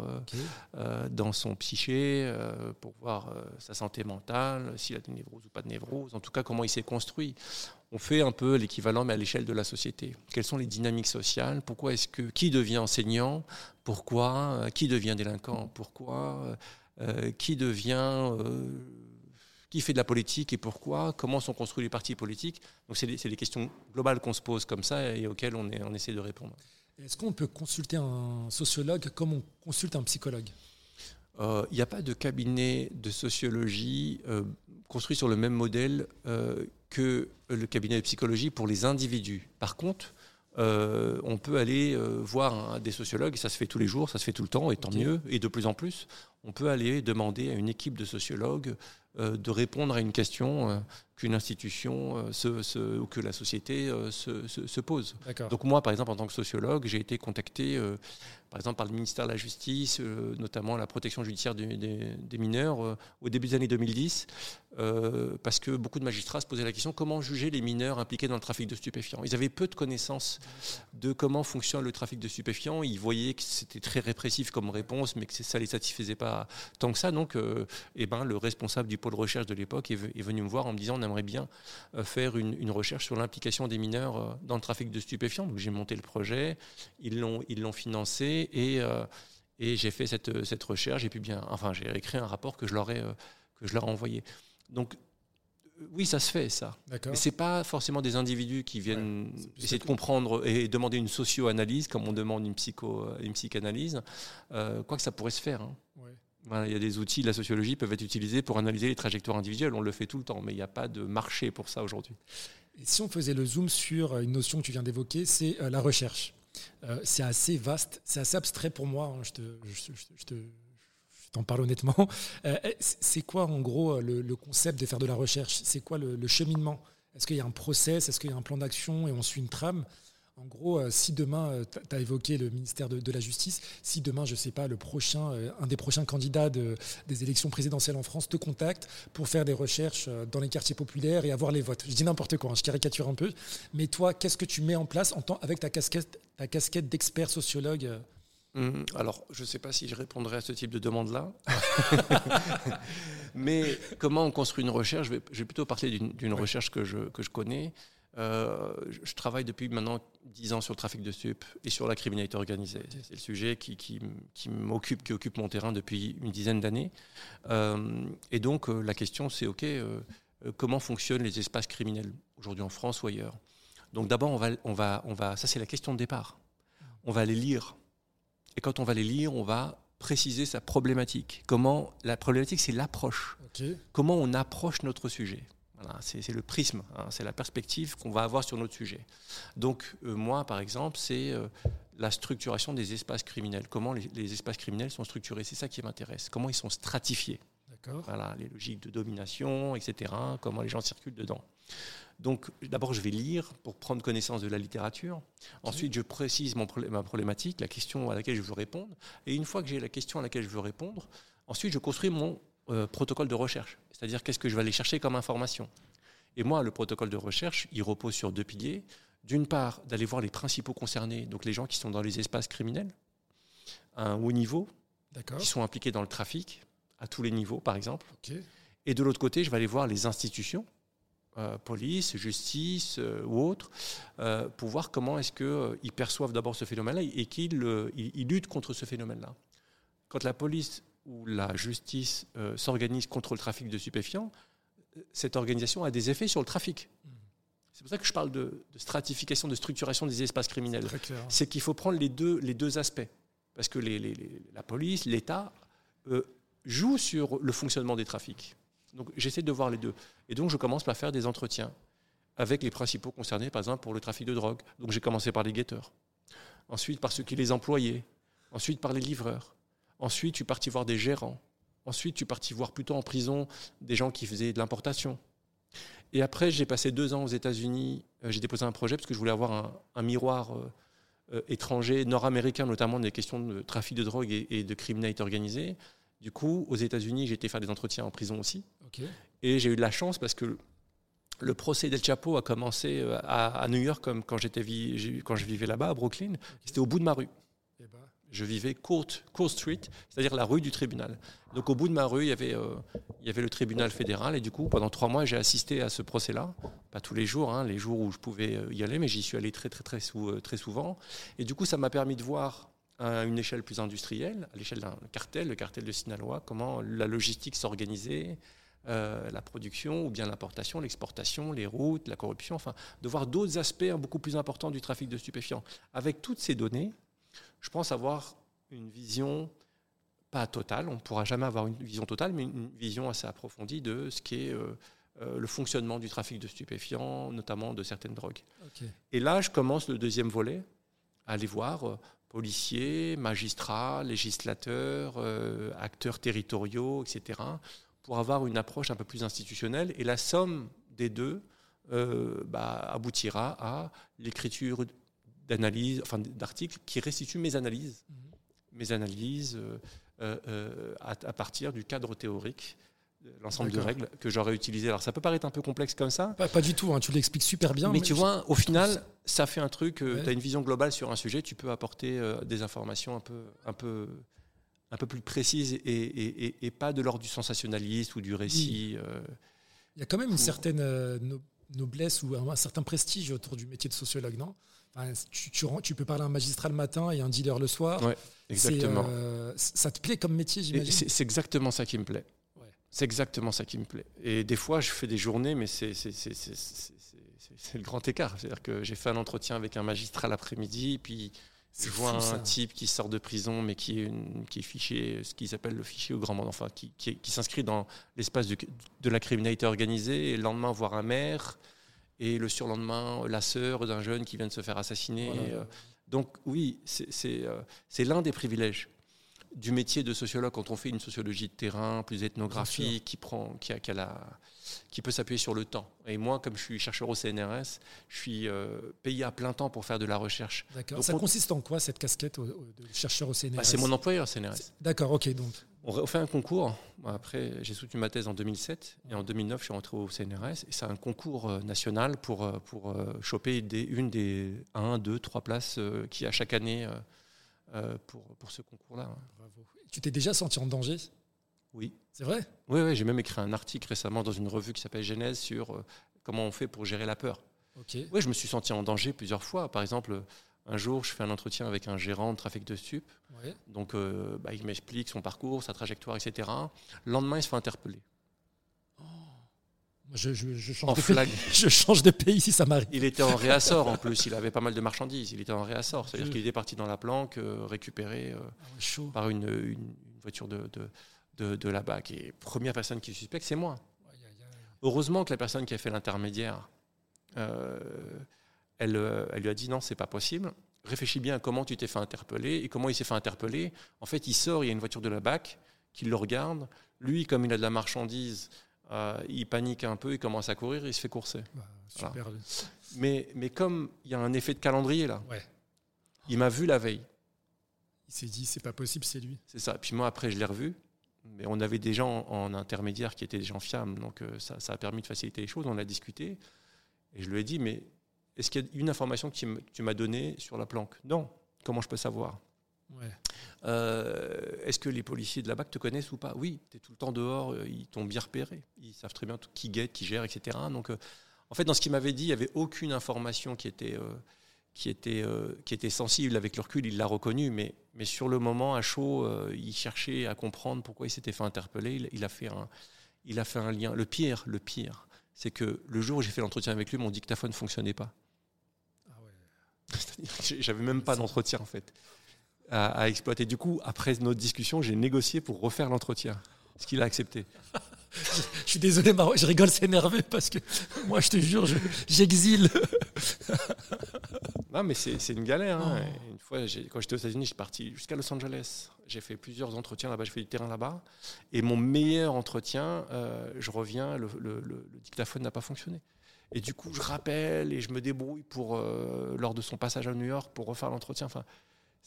euh, dans son psyché, pour voir sa santé mentale, s'il a des névroses ou pas de névroses, en tout cas comment il s'est construit. On fait un peu l'équivalent mais à l'échelle de la société. Quelles sont les dynamiques sociales? Pourquoi est-ce que qui devient enseignant? Pourquoi? Qui devient délinquant? Pourquoi? Qui devient qui fait de la politique et pourquoi, comment sont construits les partis politiques? Donc c'est des, questions globales qu'on se pose comme ça et auxquelles on, est, on essaie de répondre. Est-ce qu'on peut consulter un sociologue comme on consulte un psychologue? Euh, Il n'y a pas de cabinet de sociologie euh, construit sur le même modèle euh, que le cabinet de psychologie pour les individus. Par contre, on peut aller voir des sociologues, ça se fait tous les jours, ça se fait tout le temps, et tant mieux, et de plus en plus. On peut aller demander à une équipe de sociologues de répondre à une question qu'une institution euh, ou que la société euh, se, pose. Donc moi, par exemple, en tant que sociologue, j'ai été contacté, euh, par exemple, par le ministère de la Justice, notamment la protection judiciaire des, mineurs, au début des années 2010, parce que beaucoup de magistrats se posaient la question comment juger les mineurs impliqués dans le trafic de stupéfiants? Ils avaient peu de connaissances de comment fonctionne le trafic de stupéfiants. Ils voyaient que c'était très répressif comme réponse, mais que ça ne les satisfaisait pas tant que ça. Donc, eh ben, le responsable du pôle recherche de l'époque est, venu me voir en me disant aimerait bien euh, faire une, recherche sur l'implication des mineurs euh, dans le trafic de stupéfiants. Donc j'ai monté le projet, ils l'ont financé et, euh, et j'ai fait cette, cette recherche. Et puis bien, enfin, j'ai écrit un rapport que je leur ai, que je leur ai envoyé. Donc oui, ça se fait, ça. Mais ce n'est pas forcément des individus qui viennent essayer de comprendre et demander une socio-analyse, comme on demande une, psycho, une psychanalyse. quoi que ça pourrait se faire. Hein il y a des outils la sociologie peuvent être utilisés pour analyser les trajectoires individuelles. On le fait tout le temps, mais il n'y a pas de marché pour ça aujourd'hui. si on faisait le zoom sur une notion que tu viens d'évoquer, c'est euh, la recherche. Euh, c'est assez vaste, c'est assez abstrait pour moi. Hein, je, te, je, t'en parle honnêtement. Euh, c'est quoi en gros le, concept de faire de la recherche? C'est quoi le cheminement? Est-ce qu'il y a un process? Est-ce qu'il y a un plan d'action? Et on suit une trame? En gros, euh, si demain, euh, tu as évoqué le ministère de, la Justice, si demain, je ne sais pas, le prochain, euh, un des prochains candidats des élections présidentielles en France te contacte pour faire des recherches dans les quartiers populaires et avoir les votes. Je dis n'importe quoi, hein, je caricature un peu. Mais toi, qu'est-ce que tu mets en place en temps, avec ta casquette, ta casquette d'expert sociologue mmh, alors, je ne sais pas si je répondrai à ce type de demande-là. Mais comment on construit une recherche? Je vais, plutôt parler d'une recherche que je, que je connais. Euh, je travaille depuis maintenant 10 ans sur le trafic de stup et sur la criminalité organisée. C'est le sujet qui, qui, m'occupe, qui occupe mon terrain depuis une dizaine d'années. Euh, et donc euh, la question c'est, OK, comment fonctionnent les espaces criminels aujourd'hui en France ou ailleurs? Donc d'abord, on va, on va, on va, ça c'est la question de départ. On va les lire. Et quand on va les lire, on va préciser sa problématique. Comment la problématique, c'est l'approche. Comment on approche notre sujet c'est le prisme, hein, c'est la perspective qu'on va avoir sur notre sujet. Donc euh, moi, par exemple, c'est euh, la structuration des espaces criminels. Comment les, espaces criminels sont structurés, c'est ça qui m'intéresse. Comment ils sont stratifiés. Voilà, les logiques de domination, etc. Comment les gens circulent dedans. Donc d'abord, je vais lire pour prendre connaissance de la littérature. Ensuite, je précise mon, ma problématique, la question à laquelle je veux répondre. Et une fois que j'ai la question à laquelle je veux répondre, ensuite, je construis mon euh, protocole de recherche. C'est-à-dire qu'est-ce que je vais aller chercher comme information. Et moi, le protocole de recherche, il repose sur deux piliers. D'une part, d'aller voir les principaux concernés, donc les gens qui sont dans les espaces criminels, à un haut niveau, qui sont impliqués dans le trafic, à tous les niveaux, par exemple. Et de l'autre côté, je vais aller voir les institutions, euh, police, justice euh, ou autres, euh, pour voir comment est-ce qu'ils perçoivent d'abord ce phénomène-là et qu'ils luttent contre ce phénomène-là. Quand la police ou la justice s'organise contre le trafic de stupéfiants, cette organisation a des effets sur le trafic. Mmh. C'est pour ça que je parle de, stratification, de structuration des espaces criminels. C'est qu'il faut prendre les deux, les deux aspects. Parce que la police, l'État jouent sur le fonctionnement des trafics. Donc j'essaie de voir les deux. Et donc je commence par faire des entretiens avec les principaux concernés, par exemple pour le trafic de drogue. Donc j'ai commencé par les guetteurs. Ensuite par ceux qui les employaient. Ensuite par les livreurs. Ensuite je suis parti voir des gérants. Ensuite je suis parti voir plutôt en prison des gens qui faisaient de l'importation. Et après j'ai passé deux ans aux États-Unis. Euh, j'ai déposé un projet parce que je voulais avoir un, miroir euh, euh, étranger, nord-américain notamment, des questions de trafic de drogue et, et de criminalité organisée. Du coup, aux États-Unis, j'ai été faire des entretiens en prison aussi. Et j'ai eu de la chance parce que le procès d'El Chapo a commencé à, New York comme quand, j'étais quand je vivais là-bas, à Brooklyn. C'était au bout de ma rue. Eh ben. Je vivais Court, Court Street, c'est-à-dire la rue du tribunal. Donc au bout de ma rue, il y, avait, euh, il y avait le tribunal fédéral. Et du coup, pendant trois mois, j'ai assisté à ce procès-là. Pas tous les jours, hein, les jours où je pouvais euh, y aller, mais j'y suis allé très, très, très, très souvent. Et du coup, ça m'a permis de voir à une échelle plus industrielle, à l'échelle d'un cartel, le cartel de Sinaloa, comment la logistique s'organisait, euh, la production ou bien l'importation, l'exportation, les routes, la corruption, enfin, de voir d'autres aspects beaucoup plus importants du trafic de stupéfiants. Avec toutes ces données, je pense avoir une vision pas totale, on ne pourra jamais avoir une vision totale, mais une vision assez approfondie de ce qui est euh, euh, le fonctionnement du trafic de stupéfiants, notamment de certaines drogues. Et là, je commence le deuxième volet, à aller voir policiers, magistrats, législateurs, euh, acteurs territoriaux, etc., pour avoir une approche un peu plus institutionnelle. Et la somme des deux euh, bah, aboutira à l'écriture d'analyses, enfin d'articles qui restituent mes analyses, mmh. mes analyses euh, à, partir du cadre théorique l'ensemble de règles que j'aurais utilisées. Alors ça peut paraître un peu complexe comme ça. Pas, du tout, hein, tu l'expliques super bien. Mais, tu vois, au final, ça fait un truc, euh, tu as une vision globale sur un sujet, tu peux apporter euh, des informations un peu, un peu, un peu plus précises et, et, pas de l'ordre du sensationnaliste ou du récit. Euh, Il y a quand même une certaine noblesse ou un, certain prestige autour du métier de sociologue, non? Tu, tu, peux parler à un magistrat le matin et un dealer le soir. Ouais, exactement. ça te plaît comme métier, j'imagine? C'est exactement ça qui me plaît. C'est exactement ça qui me plaît. Et des fois, je fais des journées, mais c'est le grand écart. C'est-à-dire que j'ai fait un entretien avec un magistrat l'après-midi, puis je vois un type qui sort de prison, mais qui est, qui est fiché, ce qu'ils appellent le fichier au grand monde, enfin, qui, qui, s'inscrit dans l'espace de, de, la criminalité organisée, et le lendemain voir un maire, et le surlendemain la sœur d'un jeune qui vient de se faire assassiner. Euh, donc oui, euh, c'est l'un des privilèges du métier de sociologue quand on fait une sociologie de terrain plus ethnographique qui prend qui a, qui, la, qui peut s'appuyer sur le temps. Et moi comme je suis chercheur au CNRS je suis euh, payé à plein temps pour faire de la recherche. D'accord. Ça consiste en quoi cette casquette de chercheur au CNRS bah, c'est mon employeur CNRS d'accord ok donc. On fait un concours. Après j'ai soutenu ma thèse en 2007 et en 2009 je suis rentré au CNRS et c'est un concours euh, national pour euh, pour choper des, une des 1, 2, 3 places qui a chaque année pour, pour ce concours-là. Tu t'es déjà senti en danger? Oui. C'est vrai? Oui, oui j'ai même écrit un article récemment dans une revue qui s'appelle Genèse sur euh, comment on fait pour gérer la peur. Oui, je me suis senti en danger plusieurs fois. Par exemple, un jour, je fais un entretien avec un gérant de trafic de stup. Donc, euh, bah, il m'explique son parcours, sa trajectoire, etc. Le lendemain, il se fait interpeller. Je, change de pays. je change de pays si ça m'arrive. Il était en réassort en plus, il avait pas mal de marchandises. Il était en réassort, c'est-à-dire qu'il était parti dans la planque, euh, récupéré euh, ah par une, voiture de, de, de, la BAC. Et première personne qui suspecte, c'est moi. Heureusement que la personne qui a fait l'intermédiaire, euh, elle, elle, lui a dit non, c'est pas possible. Réfléchis bien à comment tu t'es fait interpeller et comment il s'est fait interpeller? En fait, il sort, il y a une voiture de la BAC qui le regarde. Lui, comme il a de la marchandise, il panique un peu, il commence à courir, il se fait courser. Bah, super. Mais, mais comme il y a un effet de calendrier là, il m'a vu la veille. Il s'est dit, c'est pas possible, c'est lui. C'est ça. Puis moi, après, je l'ai revu. Mais on avait des gens en intermédiaire qui étaient des gens fiables. Donc ça, ça, a permis de faciliter les choses. On a discuté. Et je lui ai dit, mais est-ce qu'il y a une information que tu m'as donnée sur la planque? Non. Comment je peux savoir? Euh, Est-ce que les policiers de la BAC te connaissent ou pas? Oui, tu es tout le temps dehors, euh, ils t'ont bien repéré. Ils savent très bien qui guette, qui gère, etc. Donc, euh, en fait, dans ce qu'il m'avait dit, il n'y avait aucune information qui était, qui, était, qui était sensible. Avec le recul, il l'a reconnu, mais, mais sur le moment, à chaud, il cherchait à comprendre pourquoi il s'était fait interpeller. Il, a fait un, il a fait un lien. Le pire, le pire, c'est que le jour où j'ai fait l'entretien avec lui, mon dictaphone ne fonctionnait pas. J'avais même pas d'entretien en fait à, exploiter. Du coup, après notre discussion, j'ai négocié pour refaire l'entretien, ce qu'il a accepté. je suis désolé, je rigole, c'est nerveux parce que moi, je te jure, j'exile. non, mais c'est une galère. Hein. Oh. Une fois, quand j'étais aux États-Unis, je suis parti jusqu'à Los Angeles. J'ai fait plusieurs entretiens là-bas, je fais du terrain là-bas. Et mon meilleur entretien, euh, je reviens, le, le dictaphone n'a pas fonctionné. Et du coup, je rappelle et je me débrouille pour, euh, lors de son passage à New York pour refaire l'entretien. Enfin,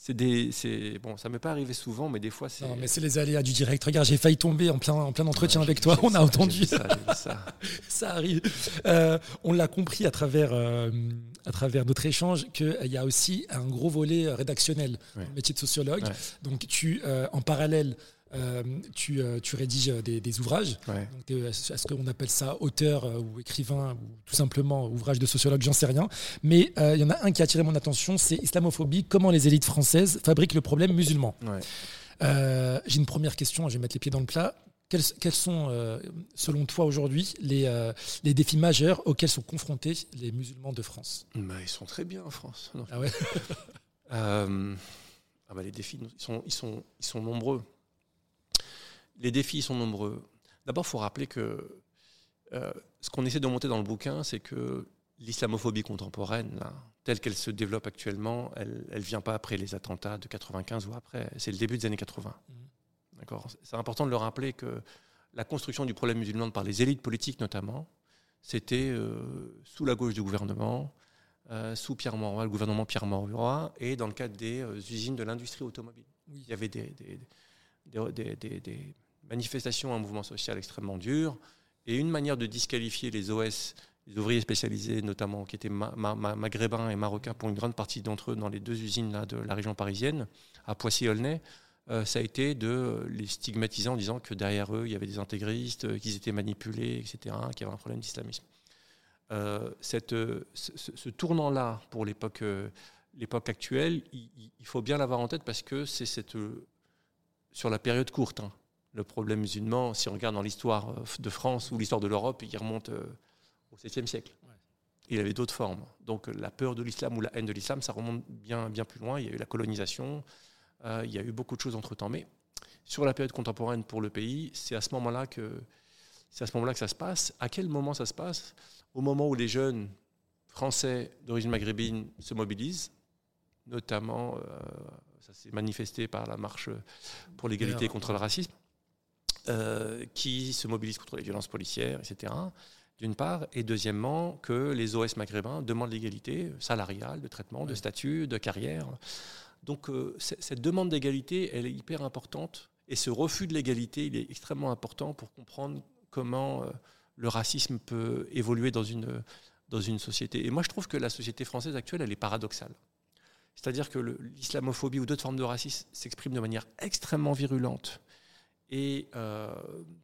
c'est des, c'est bon, ça m'est pas arrivé souvent, mais des fois c'est. Non, mais c'est les aléas du direct. Regarde, j'ai failli tomber en plein, en plein entretien avec toi. On a entendu. Ça, ça. ça, arrive. Euh, on l'a compris à travers, euh, à travers notre échange qu'il y a aussi un gros volet rédactionnel dans le métier de sociologue. Donc tu, en parallèle euh, tu, euh, tu, rédiges des, ouvrages. Est-ce qu'on appelle ça auteur euh, ou écrivain ou tout simplement ouvrage de sociologue J'en sais rien. Mais il y en a un qui a attiré mon attention, c'est Islamophobie, comment les élites françaises fabriquent le problème musulman. J'ai une première question, je vais mettre les pieds dans le plat. Quels, sont, selon toi aujourd'hui, les, les, défis majeurs auxquels sont confrontés les musulmans de France? Bah, Ils sont très bien en France. Ah ouais? Ah bah, Les défis, ils sont, ils sont, ils sont nombreux les défis sont nombreux. D'abord, il faut rappeler que euh, ce qu'on essaie de monter dans le bouquin, c'est que l'islamophobie contemporaine, telle qu'elle se développe actuellement, elle ne vient pas après les attentats de 95 ou après. C'est le début des années 80. Mmh. D'accord? C'est important de le rappeler que la construction du problème musulman par les élites politiques notamment, c'était euh, sous la gauche du gouvernement, euh, sous Pierre Mauroy, le gouvernement Pierre Mauroy, et dans le cadre des usines de l'industrie automobile. Il y avait des, des manifestation, un mouvement social extrêmement dur, et une manière de disqualifier les OS, les ouvriers spécialisés notamment, qui étaient maghrébins et marocains pour une grande partie d'entre eux dans les deux usines de la région parisienne, à Poissy-Aulnay, euh, ça a été de les stigmatiser en disant que derrière eux, il y avait des intégristes, euh, qu'ils étaient manipulés, etc., qu'il y avait un problème d'islamisme. Euh, ce, tournant-là, pour l'époque l'époque actuelle, il, faut bien l'avoir en tête parce que c'est sur la période courte. Hein le problème musulman, si on regarde dans l'histoire euh, de France ou l'histoire de l'Europe, il remonte euh, au 7e siècle. Il avait d'autres formes. Donc euh, la peur de l'islam ou la haine de l'islam, ça remonte bien, bien plus loin. Il y a eu la colonisation, il y a eu beaucoup de choses entre-temps. Mais sur la période contemporaine pour le pays, c'est à ce moment-là que, c'est à ce moment-là que ça se passe. À quel moment ça se passe? Au moment où les jeunes français d'origine maghrébine se mobilisent, notamment, ça s'est manifesté par la marche pour l'égalité contre le racisme. Euh, qui se mobilisent contre les violences policières, etc. D'une part, et deuxièmement, que les OS maghrébins demandent l'égalité salariale, de traitement, de statut, de carrière. Donc euh, cette demande d'égalité, elle est hyper importante, et ce refus de l'égalité, il est extrêmement important pour comprendre comment euh, le racisme peut évoluer dans une, dans une société. Et moi, je trouve que la société française actuelle, elle est paradoxale. C'est-à-dire que l'islamophobie ou d'autres formes de racisme s'expriment de manière extrêmement virulente et euh,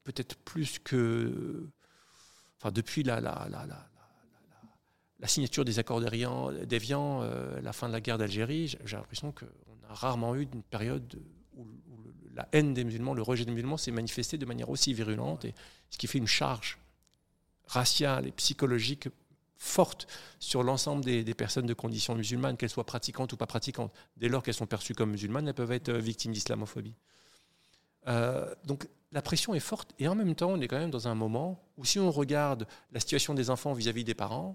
peut-être plus que. Enfin, depuis la, la, la, la signature des accords d'Évian, euh, la fin de la guerre d'Algérie, j'ai l'impression qu'on a rarement eu une période où, la haine des musulmans, le rejet des musulmans s'est manifesté de manière aussi virulente, et ce qui fait une charge raciale et psychologique forte sur l'ensemble des, des, personnes de condition musulmane, qu'elles soient pratiquantes ou pas pratiquantes. Dès lors qu'elles sont perçues comme musulmanes, elles peuvent être victimes d'islamophobie. Euh, donc la pression est forte et en même temps, on est quand même dans un moment où si on regarde la situation des enfants vis-à-vis des parents,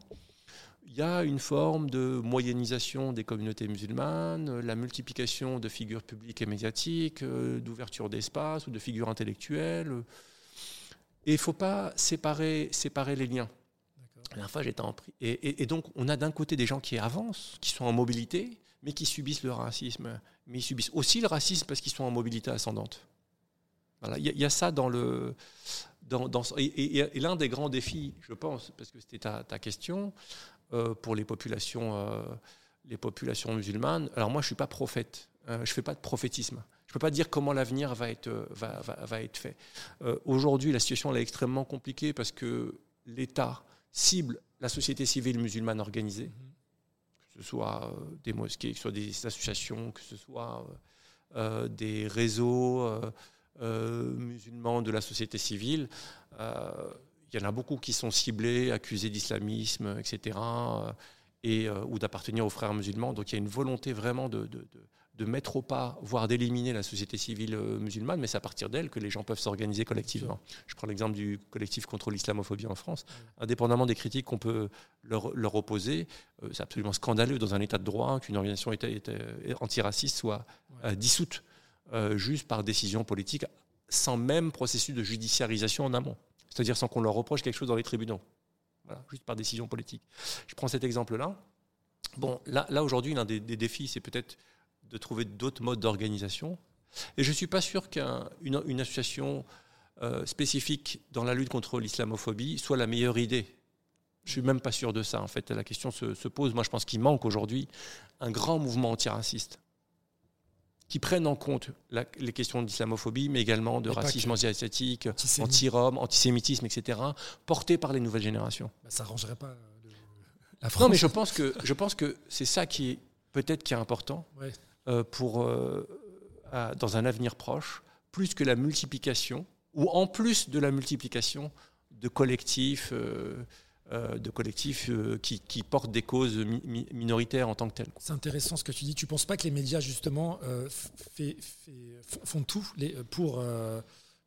il y a une forme de moyennisation des communautés musulmanes, la multiplication de figures publiques et médiatiques, euh, d'ouverture d'espace ou de figures intellectuelles. Et il ne faut pas séparer, séparer les liens. La dernière fois, j'étais en et, et, donc, on a d'un côté des gens qui avancent, qui sont en mobilité, mais qui subissent le racisme. Mais ils subissent aussi le racisme parce qu'ils sont en mobilité ascendante. Voilà, il y, a ça dans le. Dans, dans et, l'un des grands défis, je pense, parce que c'était ta, ta, question, euh, pour les populations, euh, les populations musulmanes. Alors moi, je ne suis pas prophète, euh, je ne fais pas de prophétisme. Je ne peux pas dire comment l'avenir va être, va, va, va être fait. Aujourd'hui, la situation est extrêmement compliquée parce que l'État cible la société civile musulmane organisée, mm-hmm. que ce soit des mosquées, que ce soit des associations, que ce soit des réseaux musulmans de la société civile il y en a beaucoup qui sont ciblés, accusés d'islamisme, etc., et, euh, ou d'appartenir aux frères musulmans. Donc il y a une volonté vraiment de, de, de, mettre au pas, voire d'éliminer la société civile euh, musulmane, mais c'est à partir d'elle que les gens peuvent s'organiser collectivement. Je prends l'exemple du collectif contre l'islamophobie en France. Indépendamment des critiques qu'on peut leur, leur opposer, euh, c'est absolument scandaleux dans un état de droit qu'une organisation antiraciste soit dissoute juste par décision politique, sans même processus de judiciarisation en amont c'est-à-dire sans qu'on leur reproche quelque chose dans les tribunaux. Voilà, juste par décision politique. Je prends cet exemple-là. Bon, là, là aujourd'hui, l'un des, défis, c'est peut-être de trouver d'autres modes d'organisation. Et je ne suis pas sûr qu'une une association euh, spécifique dans la lutte contre l'islamophobie soit la meilleure idée. Je ne suis même pas sûr de ça. En fait, la question se, se pose. Moi, je pense qu'il manque aujourd'hui un grand mouvement antiraciste qui prennent en compte les questions d'islamophobie, mais également de racisme asiatique, anti-rome, antisémitisme, etc., portés par les nouvelles générations. Bah, ça arrangerait pas euh, la France. Non, mais je pense que, je pense que c'est ça qui est peut-être qui est important euh, pour, euh, dans un avenir proche, plus que la multiplication, ou en plus de la multiplication de collectifs euh, de collectifs euh, qui, portent des causes minoritaires en tant que telles. C'est intéressant ce que tu dis. Tu ne penses pas que les médias, justement, euh, font tout pour,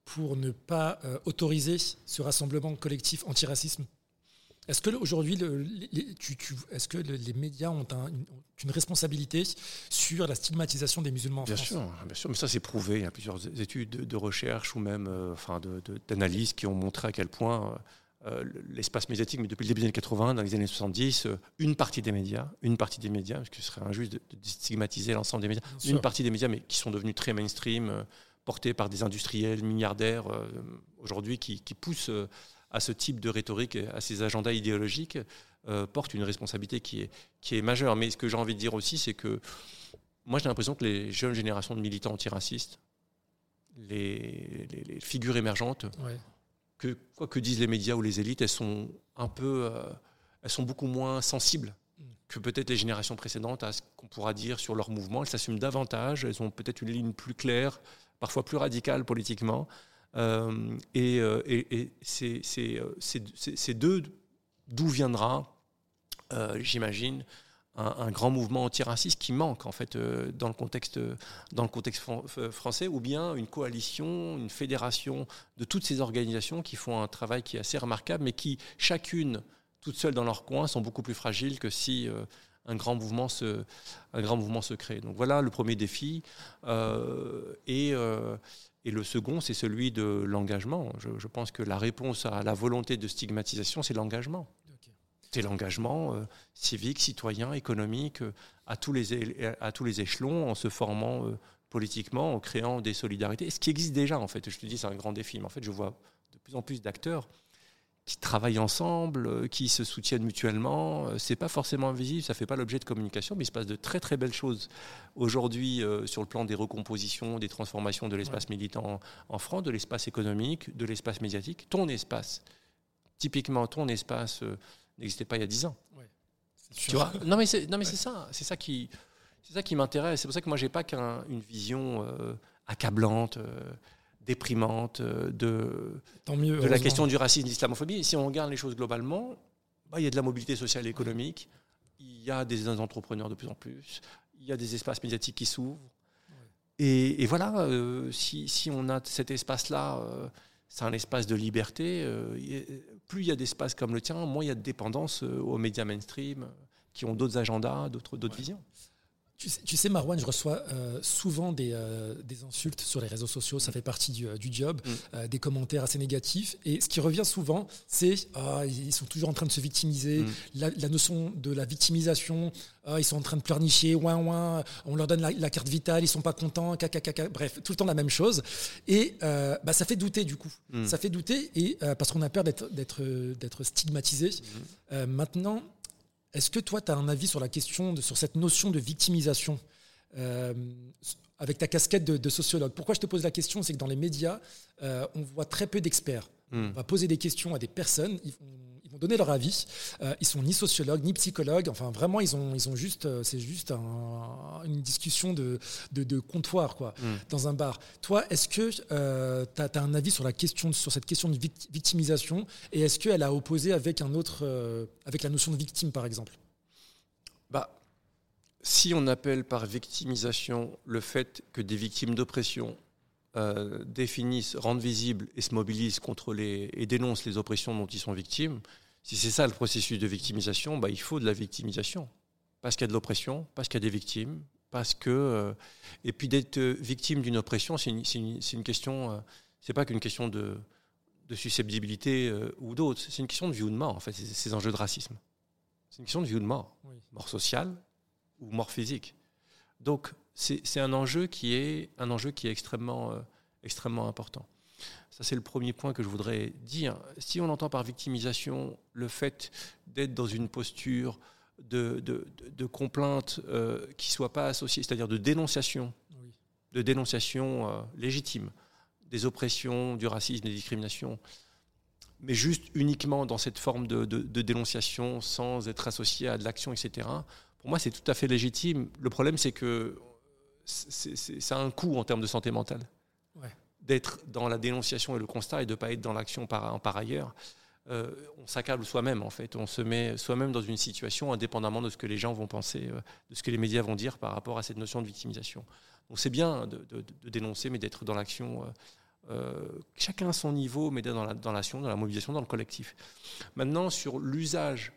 pour ne pas autoriser ce rassemblement collectif anti-racisme? Est-ce que aujourd'hui, est-ce que les médias ont, une, responsabilité sur la stigmatisation des musulmans en bien France? sûr, Bien sûr, mais ça c'est prouvé. Il y a plusieurs études de, recherche ou même enfin, d'analyse qui ont montré à quel point euh, l'espace médiatique, mais depuis le début des années 80, dans les années 70, euh, une partie des médias, une partie des médias, parce que ce serait injuste de, stigmatiser l'ensemble des médias, une partie des médias, mais qui sont devenus très mainstream, euh, portés par des industriels, milliardaires, aujourd'hui, qui, poussent à ce type de rhétorique, à ces agendas idéologiques, portent une responsabilité qui est, qui est majeure. Mais ce que j'ai envie de dire aussi, c'est que moi, j'ai l'impression que les jeunes générations de militants antiracistes, les, les, figures émergentes, que quoi que disent les médias ou les élites, elles sont un peu, euh, elles sont beaucoup moins sensibles que peut-être les générations précédentes à ce qu'on pourra dire sur leur mouvement. Elles s'assument davantage, elles ont peut-être une ligne plus claire, parfois plus radicale politiquement. Euh, et, euh, et, c'est d'eux d'où viendra, j'imagine, un, grand mouvement antiraciste qui manque en fait euh, dans le contexte, dans le contexte euh, français, ou bien une coalition, une fédération de toutes ces organisations qui font un travail qui est assez remarquable, mais qui chacune, toutes seules dans leur coin, sont beaucoup plus fragiles que si euh, un grand mouvement se, un grand mouvement se crée. Donc voilà le premier défi. et, et le second, c'est celui de l'engagement. Je, pense que la réponse à la volonté de stigmatisation, c'est l'engagement c'est l'engagement euh, civique, citoyen, économique euh, à, tous les, à tous les échelons, en se formant euh, politiquement, en créant des solidarités. Ce qui existe déjà, en fait. Je te dis, c'est un grand défi. Mais en fait, je vois de plus en plus d'acteurs qui travaillent ensemble, qui se soutiennent mutuellement. C'est pas forcément invisible, ça fait pas l'objet de communication, mais il se passe de très très belles choses aujourd'hui sur le plan des recompositions, des transformations de l'espace militant en France, de l'espace économique, de l'espace médiatique. Ton espace, typiquement ton espace n'existait pas il y a 10 ans. tu vois? Non, mais c'est, non, mais c'est ça. C'est ça qui, c'est ça qui m'intéresse. C'est pour ça que moi, j'ai pas qu'une vision euh, accablante, euh, déprimante euh, de, de la question du racisme, de l'islamophobie. Si on regarde les choses globalement, bah, il y a de la mobilité sociale et économique. Il y a des entrepreneurs de plus en plus. Il y a des espaces médiatiques qui s'ouvrent. Et, et, voilà, si, si, on a cet espace-là c'est un espace de liberté. Plus il y a d'espaces comme le tien, moins il y a de dépendance euh, aux médias mainstream euh, qui ont d'autres agendas, d'autres visions. Tu sais, tu sais, Marwan, je reçois euh, souvent des, euh, des, insultes sur les réseaux sociaux, ça fait partie du, du job, mm. des commentaires assez négatifs. Et ce qui revient souvent, c'est ah, ils sont toujours en train de se victimiser, mm. la, notion de la victimisation, ah, ils sont en train de pleurnicher, ouin, ouin, on leur donne la, carte vitale, ils sont pas contents, caca, caca, bref, tout le temps la même chose. Et bah, ça fait douter du coup. Mm. Ça fait douter, et, parce qu'on a peur d'être stigmatisé. maintenant, est-ce que toi, tu as un avis sur la question, de, sur cette notion de victimisation euh, avec ta casquette de, sociologue? Pourquoi je te pose la question C'est que dans les médias, euh, on voit très peu d'experts. Hmm. On va poser des questions à des personnes, ils vont, donner leur avis. Euh, ils sont ni sociologues, ni psychologues. Enfin, vraiment, ils ont, ils ont juste, c'est juste une discussion de, de, comptoir quoi, hmm. dans un bar. Toi, est-ce que tu as, un avis sur, la question, sur cette question de victimisation Et est-ce qu'elle a opposé avec, un autre, avec la notion de victime, par exemple? Bah, si on appelle par victimisation le fait que des victimes d'oppression euh, définissent, rendent visibles et se mobilisent contre les et dénoncent les oppressions dont ils sont victimes, si c'est ça le processus de victimisation, bah, il faut de la victimisation. Parce qu'il y a de l'oppression, parce qu'il y a des victimes, parce que. Euh, et puis d'être victime d'une oppression, c'est une, une, question. Euh, c'est pas qu'une question de, de susceptibilité ou d'autre, c'est une question de vie ou de mort, en fait, ces enjeux de racisme. C'est une question de vie ou de mort. Mort sociale, ou mort physique. Donc c'est un enjeu qui est un enjeu qui est extrêmement, euh, extrêmement important. Ça c'est le premier point que je voudrais dire. Si on entend par victimisation le fait d'être dans une posture de, de, de complainte euh, qui ne soit pas associée, c'est-à-dire de dénonciation, de dénonciation euh, légitime des oppressions, du racisme, des discriminations, mais juste uniquement dans cette forme de, de dénonciation sans être associé à de l'action, etc pour moi, c'est tout à fait légitime. Le problème, c'est que ça a un coût en termes de santé mentale. D'être dans la dénonciation et le constat et de ne pas être dans l'action par, ailleurs. Euh, on s'accable soi-même, en fait. On se met soi-même dans une situation indépendamment de ce que les gens vont penser, euh, de ce que les médias vont dire par rapport à cette notion de victimisation. Donc c'est bien de, dénoncer, mais d'être dans l'action. Euh, chacun à son niveau, mais dans l'action, dans, dans la mobilisation, dans le collectif. Maintenant, sur l'usage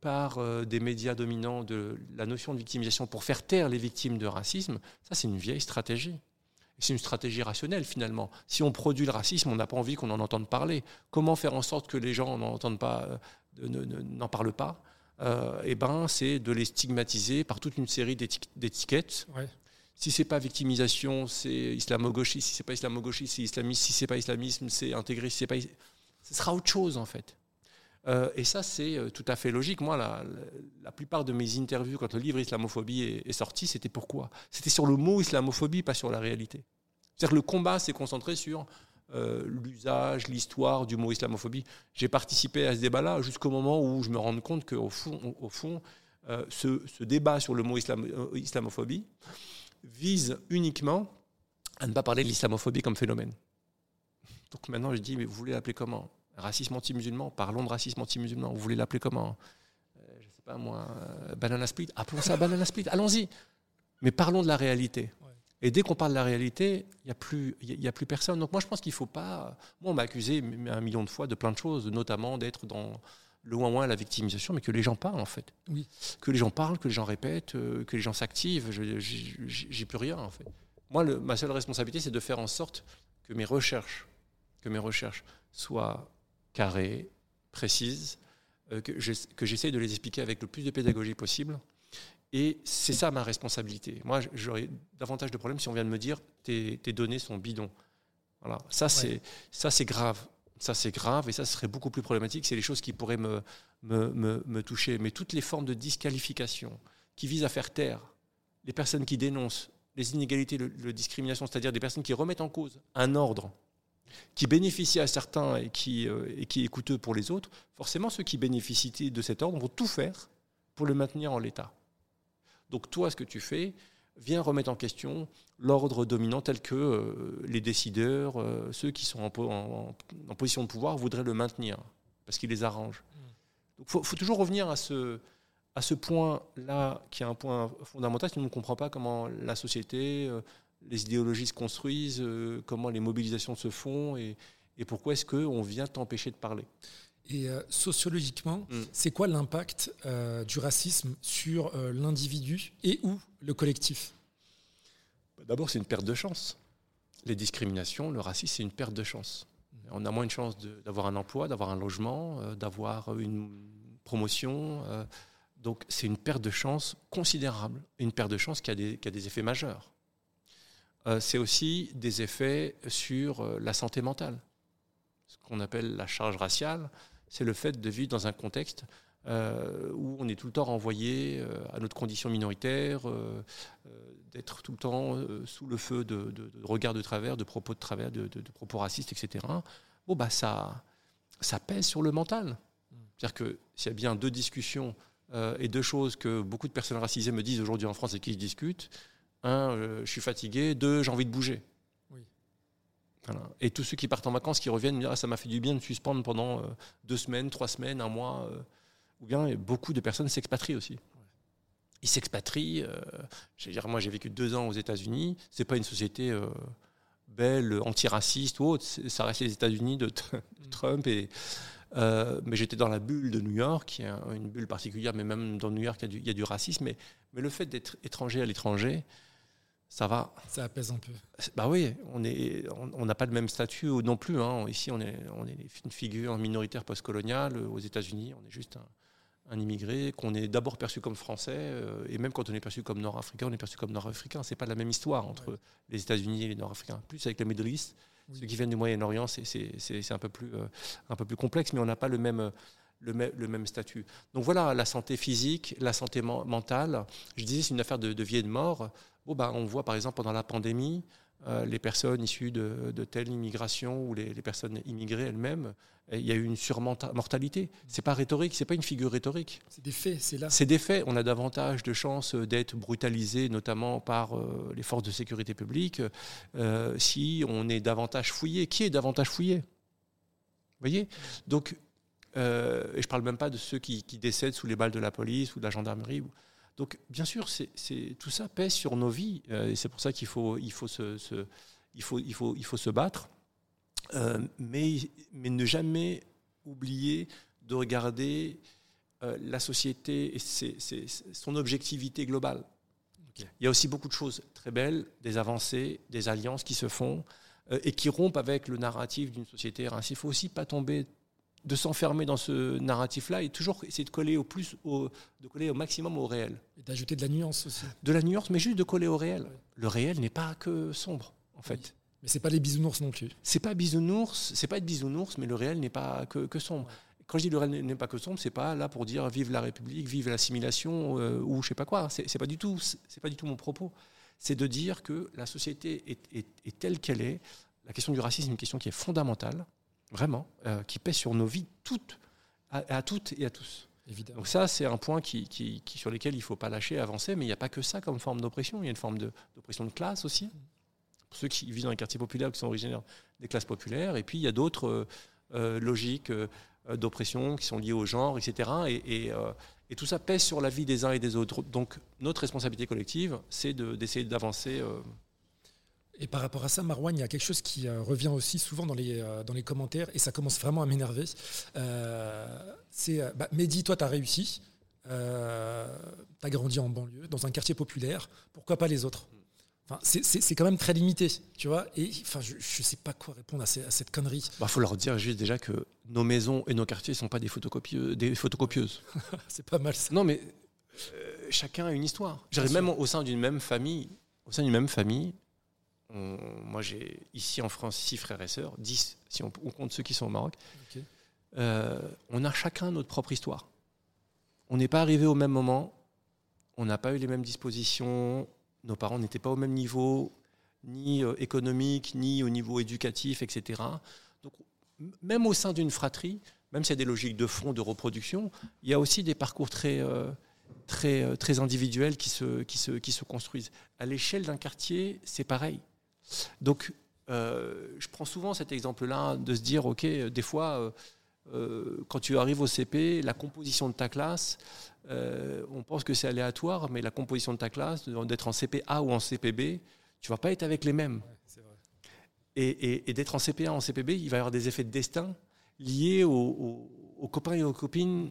par des médias dominants de la notion de victimisation pour faire taire les victimes de racisme, ça c'est une vieille stratégie. C'est une stratégie rationnelle finalement. Si on produit le racisme, on n'a pas envie qu'on en entende parler. Comment faire en sorte que les gens n'en entendent pas, euh, n'en parlent pas euh, Eh ben, c'est de les stigmatiser par toute une série d'étiquettes. Si c'est pas victimisation, c'est islamo-gauchiste. Si c'est pas islamo-gauchiste, c'est islamiste. Si c'est pas islamisme, c'est intégré. Si c'est pas, ce sera autre chose en fait. Euh, et ça, c'est euh, tout à fait logique. Moi, la, plupart de mes interviews, quand le livre Islamophobie est, sorti, c'était pourquoi C'était sur le mot islamophobie, pas sur la réalité. C'est-à-dire que le combat s'est concentré sur euh, l'usage, l'histoire du mot islamophobie. J'ai participé à ce débat-là jusqu'au moment où je me rends compte qu'au fond, au fond ce, débat sur le mot islamophobie vise uniquement à ne pas parler de l'islamophobie comme phénomène. Donc maintenant, je dis, mais vous voulez l'appeler comment? Racisme anti-musulman, parlons de racisme anti-musulman. Vous voulez l'appeler comment? Euh, Je ne sais pas moi, euh, banana split. Appelons ça banana split, allons-y. Mais parlons de la réalité. Et dès qu'on parle de la réalité, il n'y a, plus, y a plus personne. Donc moi, je pense qu'il ne faut pas... Moi, on m'a accusé un million de fois de plein de choses, notamment d'être dans le moins moins la victimisation, mais que les gens parlent en fait. Oui. Que les gens parlent, que les gens répètent, euh, que les gens s'activent. J'ai plus rien en fait. Moi, ma seule responsabilité, c'est de faire en sorte que mes recherches, que mes recherches soient carrées, précises, euh, que j'essaie de les expliquer avec le plus de pédagogie possible. Et c'est ça ma responsabilité. Moi, j'aurais davantage de problèmes si on vient de me dire tes, tes données sont bidons. Voilà, ça c'est ça c'est grave. Ça c'est grave et ça serait beaucoup plus problématique. C'est les choses qui pourraient me, me, me, me, toucher. Mais toutes les formes de disqualification qui visent à faire taire les personnes qui dénoncent les inégalités, le discrimination, c'est-à-dire des personnes qui remettent en cause un ordre qui bénéficie à certains et qui, euh, et qui est coûteux pour les autres, forcément ceux qui bénéficient de cet ordre vont tout faire pour le maintenir en l'état. Donc toi, ce que tu fais, viens remettre en question l'ordre dominant tel que euh, les décideurs, euh, ceux qui sont en, position de pouvoir, voudraient le maintenir, parce qu'ils les arrangent. Donc il faut, toujours revenir à ce, à ce point-là, qui est un point fondamental, si on ne comprend pas comment la société, les idéologies se construisent, euh, comment les mobilisations se font et, pourquoi est-ce qu'on vient t'empêcher de parler? Et sociologiquement, mm. c'est quoi l'impact du racisme sur l'individu et ou le collectif? D'abord, c'est une perte de chance. Les discriminations, le racisme, c'est une perte de chance. On a moins de chances d'avoir un emploi, d'avoir un logement, euh, d'avoir une promotion. Euh, donc c'est une perte de chance considérable, une perte de chance qui a des, des effets majeurs. Euh, c'est aussi des effets sur la santé mentale. Ce qu'on appelle la charge raciale, c'est le fait de vivre dans un contexte euh, où on est tout le temps renvoyé euh, à notre condition minoritaire, euh, d'être tout le temps sous le feu de, regards de travers, de propos de travers, de, propos racistes, etc. Bon, bah, ça, ça pèse sur le mental. C'est-à-dire que s'il y a bien deux discussions et deux choses que beaucoup de personnes racisées me disent aujourd'hui en France et qui je un, je suis fatigué, deux, j'ai envie de bouger. Et tous ceux qui partent en vacances, qui reviennent, me disent ah, ça m'a fait du bien de suspendre pendant deux semaines, trois semaines, un mois ou bien beaucoup de personnes s'expatrient aussi. Ils s'expatrient. Euh, dire, moi, j'ai vécu deux ans aux États-Unis. C'est pas une société euh, belle, antiraciste ou autre. Ça reste les États-Unis de, mm. Trump. Et, euh, mais j'étais dans la bulle de New York, qui est une bulle particulière, mais même dans New York, il y a du, il y a du racisme. Mais, mais, le fait d'être étranger à l'étranger, ça va. Ça apaise un peu. Bah oui, on est, on n'a pas le même statut non plus. Hein. Ici, on est, on est une figure minoritaire postcoloniale. Aux États-Unis, on est juste un, un immigré, qu'on est d'abord perçu comme français, euh, et même quand on est perçu comme nord-africain, on est perçu comme nord-africain. C'est pas la même histoire entre les États-Unis et les nord-africains. Plus avec les Middle East, ceux qui viennent du Moyen-Orient, c'est un, peu plus, euh, un peu plus complexe, mais on n'a pas le même, le, le, même statut. Donc voilà, la santé physique, la santé mentale, je disais, c'est une affaire de, vie et de mort. Bon, bah, on voit par exemple pendant la pandémie, euh, les personnes issues de, telle immigration ou les, personnes immigrées elles-mêmes, il y a eu une surmortalité. C'est pas rhétorique, c'est pas une figure rhétorique. C'est des faits, c'est là. C'est des faits. On a davantage de chances d'être brutalisé, notamment par euh, les forces de sécurité publique, euh, si on est davantage fouillé. Qui est davantage fouillé? Vous voyez? Donc, et je parle même pas de ceux qui, qui, décèdent sous les balles de la police ou de la gendarmerie. Donc, bien sûr, c'est, tout ça pèse sur nos vies. Euh, et c'est pour ça qu'il faut, il faut, se, il faut, il faut, il faut se battre. Euh, mais, mais ne jamais oublier de regarder euh, la société et son objectivité globale. Il y a aussi beaucoup de choses très belles, des avancées, des alliances qui se font et qui rompent avec le narratif d'une société. Il ne faut aussi pas tomber de s'enfermer dans ce narratif-là et toujours essayer de coller au plus, au, de coller au maximum au réel. Et d'ajouter de la nuance aussi. De la nuance, mais juste de coller au réel. Le réel n'est pas que sombre, en fait. Mais c'est pas les bisounours non plus. C'est pas bisounours, c'est pas être bisounours, mais le réel n'est pas que, sombre. Quand je dis le réel n'est pas que sombre, c'est pas là pour dire vive la République, vive l'assimilation euh, ou je sais pas quoi. C'est pas du tout, c'est pas du tout mon propos. C'est de dire que la société est, est telle qu'elle est. La question du racisme est une question qui est fondamentale vraiment, euh, qui pèse sur nos vies toutes, à, toutes et à tous. Évidemment. Donc ça, c'est un point qui, qui, sur lequel il ne faut pas lâcher, avancer, mais il n'y a pas que ça comme forme d'oppression, il y a une forme d'oppression de, classe aussi, pour ceux qui vivent dans les quartiers populaires, qui sont originaires des classes populaires, et puis il y a d'autres euh, euh, logiques d'oppression qui sont liées au genre, etc. Et, et, et, tout ça pèse sur la vie des uns et des autres. Donc notre responsabilité collective, c'est d'essayer d'avancer et par rapport à ça, Marwan, il y a quelque chose qui euh, revient aussi souvent dans les, euh, dans les commentaires, et ça commence vraiment à m'énerver. Euh, c'est, bah, Mehdi, toi, tu as réussi, tu as grandi en banlieue, dans un quartier populaire, pourquoi pas les autres? Enfin, c'est quand même très limité, tu vois. Et enfin, je ne sais pas quoi répondre à, cette connerie. Il bah, faut leur dire juste déjà que nos maisons et nos quartiers ne sont pas des, photocopieuses. Des photocopieuses. c'est pas mal ça. Non, mais chacun a une histoire. Même au sein d'une même famille, au sein d'une même famille, moi, j'ai ici en France six frères et sœurs, dix si on, compte ceux qui sont au Maroc. Euh, on a chacun notre propre histoire. On n'est pas arrivé au même moment, on n'a pas eu les mêmes dispositions, nos parents n'étaient pas au même niveau, ni euh, économique, ni au niveau éducatif, etc. Donc, même au sein d'une fratrie, même s'il y a des logiques de fond, de reproduction, il y a aussi des parcours très, euh, très, très individuels qui se, qui, se, qui se construisent. À l'échelle d'un quartier, c'est pareil. Donc, euh, je prends souvent cet exemple-là de se dire, OK, des fois, euh, euh, quand tu arrives au CP, la composition de ta classe, on pense que c'est aléatoire, mais la composition de ta classe, d'être en CPA ou en CPB, tu vas pas être avec les mêmes. Et, d'être en CPA, en CPB, il va y avoir des effets de destin liés au, aux copains et aux copines.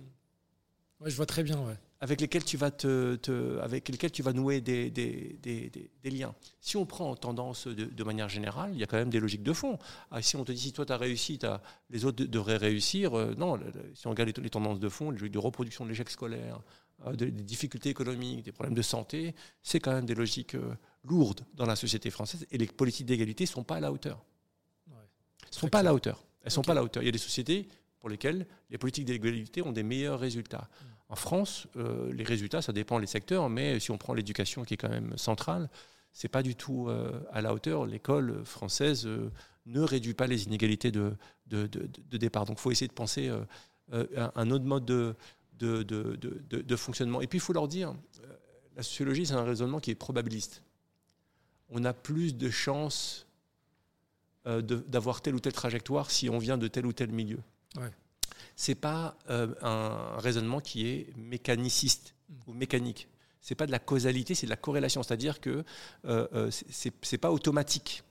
Ouais, je vois très bien, ouais avec lesquels tu vas, te, avec lesquels tu vas nouer des, des, des, des, liens. Si on prend tendance de, manière générale, il y a quand même des logiques de fond. Ah, si on te dit si toi tu as réussi, as, les autres devraient réussir, euh, non, si on regarde les, tendances de fond, les logiques de reproduction de l'échec scolaire, euh, des difficultés économiques, des problèmes de santé, c'est quand même des logiques euh, lourdes dans la société française et les politiques d'égalité ne sont pas à la hauteur. Ouais, sont pas à la hauteur. Elles sont pas à la hauteur. Il y a des sociétés pour lesquelles les politiques d'égalité ont des meilleurs résultats. Mm. En France, euh, les résultats, ça dépend des secteurs, mais si on prend l'éducation qui est quand même centrale, c'est pas du tout euh, à la hauteur. L'école française euh, ne réduit pas les inégalités de, départ. Donc il faut essayer de penser un autre mode de, fonctionnement. Et puis il faut leur dire, la sociologie, c'est un raisonnement qui est probabiliste. On a plus de chances d'avoir telle ou telle trajectoire si on vient de tel ou tel milieu. C'est pas euh, un raisonnement qui est mécaniciste ou mécanique. C'est pas de la causalité, c'est de la corrélation. C'est-à-dire que euh, euh c'est pas automatique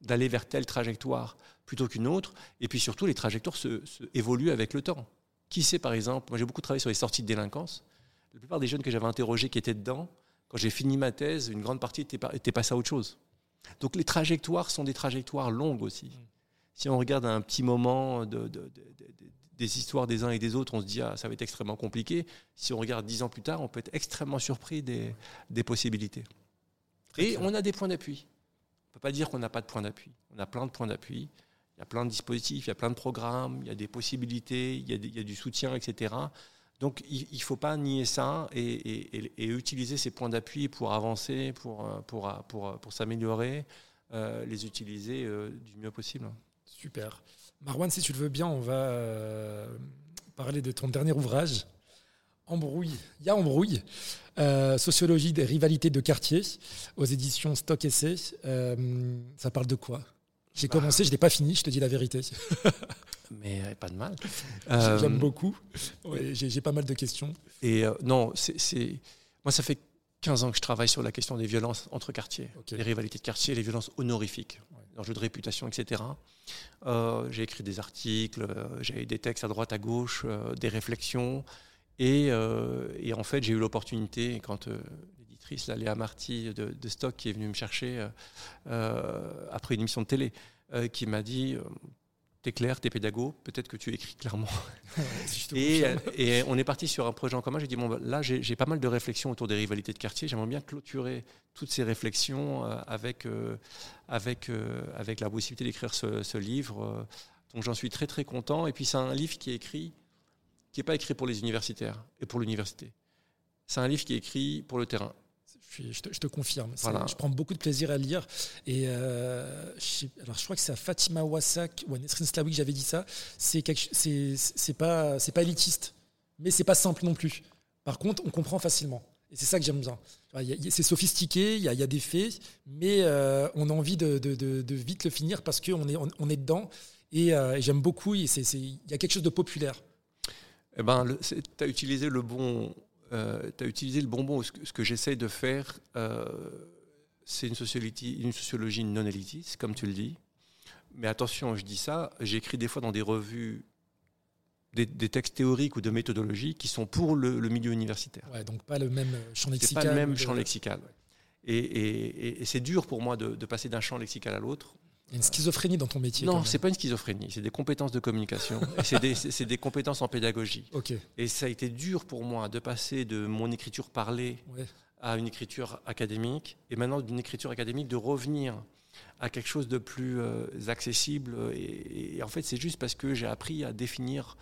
d'aller vers telle trajectoire plutôt qu'une autre. Et puis surtout, les trajectoires se, évoluent avec le temps. Qui sait, par exemple, moi j'ai beaucoup travaillé sur les sorties de délinquance. La plupart des jeunes que j'avais interrogés qui étaient dedans, quand j'ai fini ma thèse, une grande partie était, était passée à autre chose. Donc les trajectoires sont des trajectoires longues aussi. Mm. Si on regarde un petit moment de, des histoires des uns et des autres, on se dit ah, ça va être extrêmement compliqué. Si on regarde dix ans plus tard, on peut être extrêmement surpris des, des possibilités. et on a des points d'appui. On ne peut pas dire qu'on n'a pas de points d'appui. On a plein de points d'appui. Il y a plein de dispositifs, il y a plein de programmes, il y a des possibilités, il y a, il y a du soutien, etc. Donc il ne faut pas nier ça et, et, utiliser ces points d'appui pour avancer, pour, pour, pour, pour s'améliorer, euh, les utiliser euh, du mieux possible. Super. Marwan, si tu le veux bien, on va euh, parler de ton dernier ouvrage, Embrouille. Il y a Embrouille, euh, sociologie des rivalités de quartier, aux éditions Stock Essay. Euh, ça parle de quoi? J'ai bah. commencé, je ne l'ai pas fini, je te dis la vérité. Mais pas de mal. J'aime beaucoup. J'ai pas mal de questions. Et non, c'est. Moi, ça fait 15 ans que je travaille sur la question des violences entre quartiers, les rivalités de quartier, les violences honorifiques l'enjeu de réputation, etc. Euh, j'ai écrit des articles, euh, j'ai des textes à droite, à gauche, euh, des réflexions. Et, et, en fait, j'ai eu l'opportunité, quand l'éditrice, Léa Marty de, de, Stock, qui est venue me chercher après une émission de télé, qui m'a dit T'es clair, t'es pédago, peut-être que tu écris clairement. et, et, on est parti sur un projet en commun. J'ai dit bon, bah, là, j'ai pas mal de réflexions autour des rivalités de quartier. J'aimerais bien clôturer toutes ces réflexions avec, euh, avec, euh, avec la possibilité d'écrire ce, livre. Donc j'en suis très très content. Et puis c'est un livre qui est écrit, qui n'est pas écrit pour les universitaires et pour l'université. C'est un livre qui est écrit pour le terrain je, te, confirme. Je prends beaucoup de plaisir à lire. Et euh, je, alors, je crois que c'est à Fatima Wassak ou à Nesrin Slawi que j'avais dit ça. C'est c'est pas, c'est pas élitiste, mais c'est pas simple non plus. Par contre, on comprend facilement. Et c'est ça que j'aime bien. C'est sophistiqué, il y, a, des faits, mais euh, on a envie de, vite le finir parce qu'on est, dedans. Et, euh, j'aime beaucoup. Il y a quelque chose de populaire. Eh ben, tu as utilisé le bon, euh, utilisé le bonbon. Ce que, j'essaie de faire, c'est une une sociologie non élitiste, comme tu le dis. Mais attention, je dis ça, j'écris des fois dans des revues des, textes théoriques ou de méthodologie qui sont pour le, milieu universitaire. Ouais, donc pas le même champ lexical. pas le même champ lexical. Et, et, c'est dur pour moi de, de passer d'un champ lexical à l'autre. Il y a une schizophrénie dans ton métier. Non, c'est pas une schizophrénie, c'est des compétences de communication, c'est des, des, compétences en pédagogie. Ok. Et ça a été dur pour moi de passer de mon écriture parlée à une écriture académique, et maintenant d'une écriture académique de revenir à quelque chose de plus euh, accessible. Et, en fait, c'est juste parce que j'ai appris à définir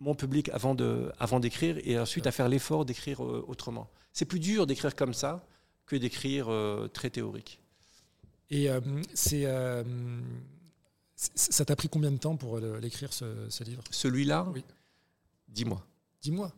mon public avant de, avant d'écrire et ensuite à faire l'effort d'écrire euh, autrement. C'est plus dur d'écrire comme ça que d'écrire euh, très théorique. Et euh, c'est, euh, ça t'a pris combien de temps pour l'écrire, ce, livre? Celui-là? Oui. Dis-moi. Dis-moi.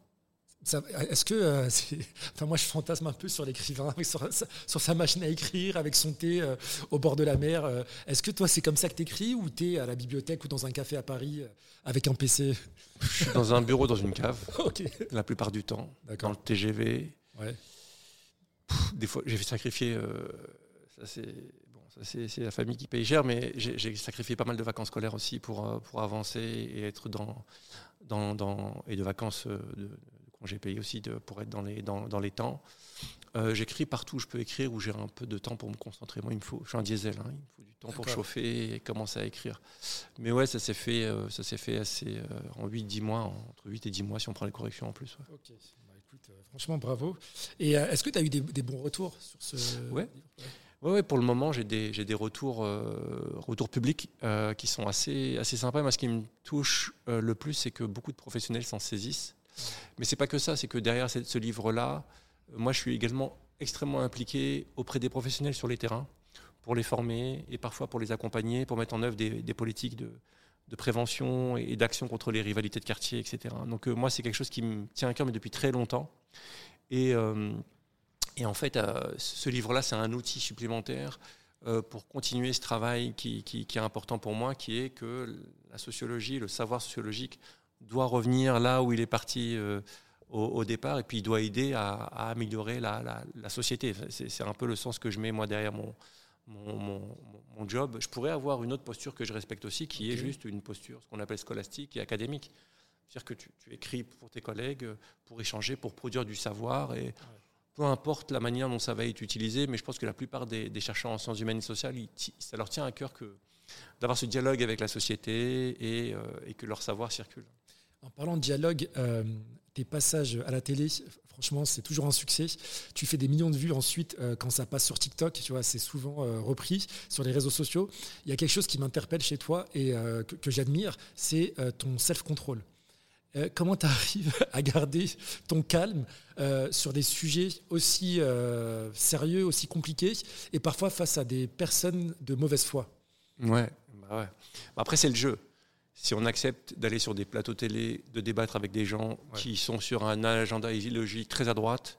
Est-ce que. Euh, enfin, moi, je fantasme un peu sur l'écrivain, sur, sur, sa machine à écrire, avec son thé au bord de la mer. Est-ce que toi, c'est comme ça que tu écris ou tu es à la bibliothèque ou dans un café à Paris avec un PC Je suis dans un bureau, dans une cave. La plupart du temps. Dans le TGV. Ouais. des fois, j'ai fait sacrifier. ça, c'est c'est la famille qui paye cher, mais j'ai sacrifié pas mal de vacances scolaires aussi pour, euh, pour avancer et être dans, dans, dans et de vacances euh, de, congés payés aussi de, pour être dans les, dans, dans les temps. Euh, j'écris partout où je peux écrire, où j'ai un peu de temps pour me concentrer. Moi, il me faut, je suis un diesel, hein, il me faut du temps pour chauffer et commencer à écrire. Mais ouais, ça s'est fait, ça s'est fait assez en 8-10 mois, entre 8 et 10 mois si on prend les corrections en plus. Ouais. Bah, écoute, franchement, bravo. Et est-ce que tu as eu des, des, bons retours sur ce ouais. Oui, ouais, pour le moment, j'ai des, des retours, euh, retours publics euh, qui sont assez, assez sympas. Moi, ce qui me touche euh, le plus, c'est que beaucoup de professionnels s'en saisissent. Mais c'est pas que ça, c'est que derrière ce, livre-là, moi, je suis également extrêmement impliqué auprès des professionnels sur les terrains pour les former et parfois pour les accompagner, pour mettre en œuvre des, politiques de, prévention et d'action contre les rivalités de quartier, etc. Donc, moi, c'est quelque chose qui me tient à cœur, mais depuis très longtemps. Et et en fait, euh, ce livre-là, c'est un outil supplémentaire euh, pour continuer ce travail qui, est important pour moi, qui est que la sociologie, le savoir sociologique doit revenir là où il est parti euh, au, au, départ, et puis il doit aider à, à améliorer la, la, la société. C'est un peu le sens que je mets moi derrière mon, mon, mon, mon, job. Je pourrais avoir une autre posture que je respecte aussi, qui okay. est juste une posture, ce qu'on appelle scolastique et académique. C'est-à-dire que tu, tu, écris pour tes collègues, pour échanger, pour produire du savoir et... Ouais peu importe la manière dont ça va être utilisé, mais je pense que la plupart des, des chercheurs en sciences humaines et sociales, ça leur tient à cœur que d'avoir ce dialogue avec la société et, euh, et, que leur savoir circule. En parlant de dialogue, euh, tes passages à la télé, franchement, c'est toujours un succès. Tu fais des millions de vues ensuite euh, quand ça passe sur TikTok, tu vois, c'est souvent euh, repris sur les réseaux sociaux. Il y a quelque chose qui m'interpelle chez toi et euh, que, que j'admire, c'est ton self-control. Euh, comment tu arrives à garder ton calme euh, sur des sujets aussi euh, sérieux, aussi compliqués, et parfois face à des personnes de mauvaise foi? Ouais, bah ouais. Après, c'est le jeu. Si on accepte d'aller sur des plateaux télé, de débattre avec des gens ouais. qui sont sur un agenda idéologique très à droite,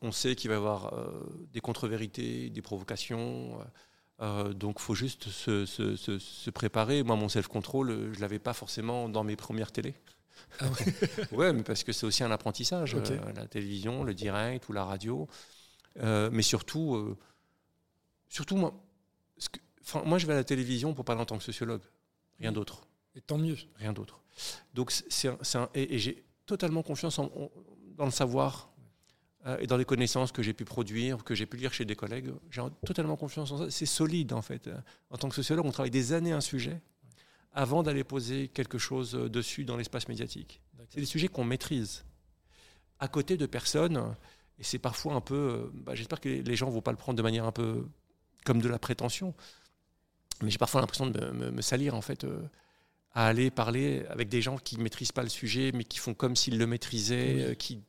on sait qu'il va y avoir euh, des contre-vérités, des provocations. Euh, donc, il faut juste se, se, se, se, préparer. Moi, mon self-control, je ne l'avais pas forcément dans mes premières télés. Ah ouais. ouais, mais parce que c'est aussi un apprentissage, okay. euh, la télévision, le direct ou la radio. Euh, mais surtout, euh, surtout moi, que, moi, je vais à la télévision pour parler en tant que sociologue, rien d'autre. Et tant mieux. Rien d'autre. Donc, c'est un, et, et j'ai totalement confiance en, en, dans le savoir euh, et dans les connaissances que j'ai pu produire, que j'ai pu lire chez des collègues. J'ai totalement confiance en ça. C'est solide, en fait. En tant que sociologue, on travaille des années un sujet avant d'aller poser quelque chose dessus dans l'espace médiatique. C'est des sujets qu'on maîtrise. À côté de personnes, et c'est parfois un peu. Bah, J'espère que les gens ne vont pas le prendre de manière un peu comme de la prétention, mais j'ai parfois l'impression de me, me, me, salir, en fait, euh, à aller parler avec des gens qui ne maîtrisent pas le sujet, mais qui font comme s'ils le maîtrisaient, oui. euh, qui,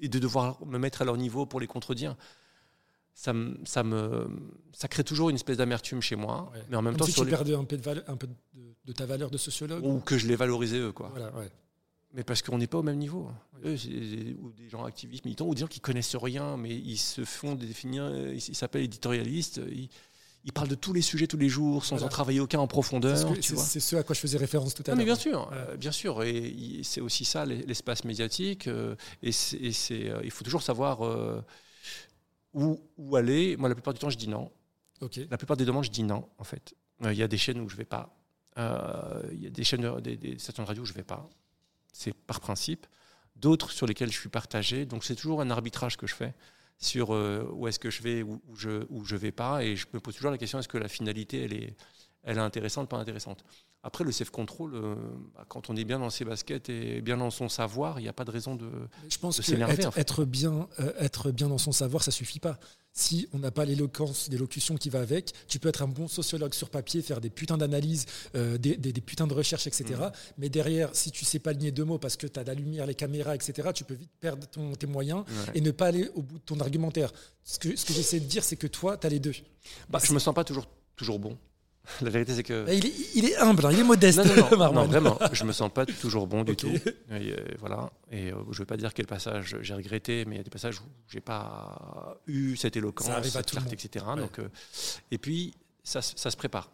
et de devoir me mettre à leur niveau pour les contredire ça ça me ça crée toujours une espèce d'amertume chez moi ouais. mais en même Comme temps si tu les... perdais un peu, de, valeur, un peu de, de, ta valeur de sociologue ou que je les valorisais eux quoi voilà, ouais. mais parce qu'on n'est pas au même niveau eux des, ou des gens activistes militants ou des gens qui connaissent rien mais ils se font définir ils s'appellent éditorialistes ils, ils parlent de tous les sujets tous les jours sans voilà. en travailler aucun en profondeur. C'est ce à quoi je faisais référence tout à l'heure. Mais bien sûr, euh, bien sûr, et c'est aussi ça l'espace médiatique. Euh, et, et euh, il faut toujours savoir où, où, aller. Moi, la plupart du temps, je dis non. Okay. La plupart des demandes, je dis non, en fait. Il y a des chaînes où je ne vais pas. Il y a des chaînes, des, des, stations de radio où je ne vais pas. C'est par principe. D'autres sur lesquelles je suis partagé. Donc, c'est toujours un arbitrage que je fais sur euh, où est-ce que je vais, où, je où je vais pas. Et je me pose toujours la question est-ce que la finalité, elle est, elle est intéressante, pas intéressante. Après, le self-control, euh, bah, quand on est bien dans ses baskets et bien dans son savoir, il n'y a pas de raison de Je pense de que être, en fait. être, bien, euh, être bien dans son savoir, ça suffit pas. Si on n'a pas l'éloquence, l'élocution qui va avec, tu peux être un bon sociologue sur papier, faire des putains d'analyses, euh, des, des, des, putains de recherches, etc. Mmh. Mais derrière, si tu sais pas lier deux mots parce que tu as la lumière, les caméras, etc., tu peux vite perdre ton, tes moyens ouais. et ne pas aller au bout de ton argumentaire. Ce que, ce que j'essaie de dire, c'est que toi, tu as les deux. Bah, je me sens pas toujours, toujours bon. La vérité, c'est que. Il est, il est, humble, hein, il est modeste. Non, non, non, non vraiment, je me sens pas toujours bon du okay. tout. Et, euh, voilà. Et euh, je vais pas dire quel passage j'ai regretté, mais il y a des passages où j'ai pas eu cette éloquence, cette clarté, etc. Ouais. Donc, euh, et puis, ça, ça, se prépare.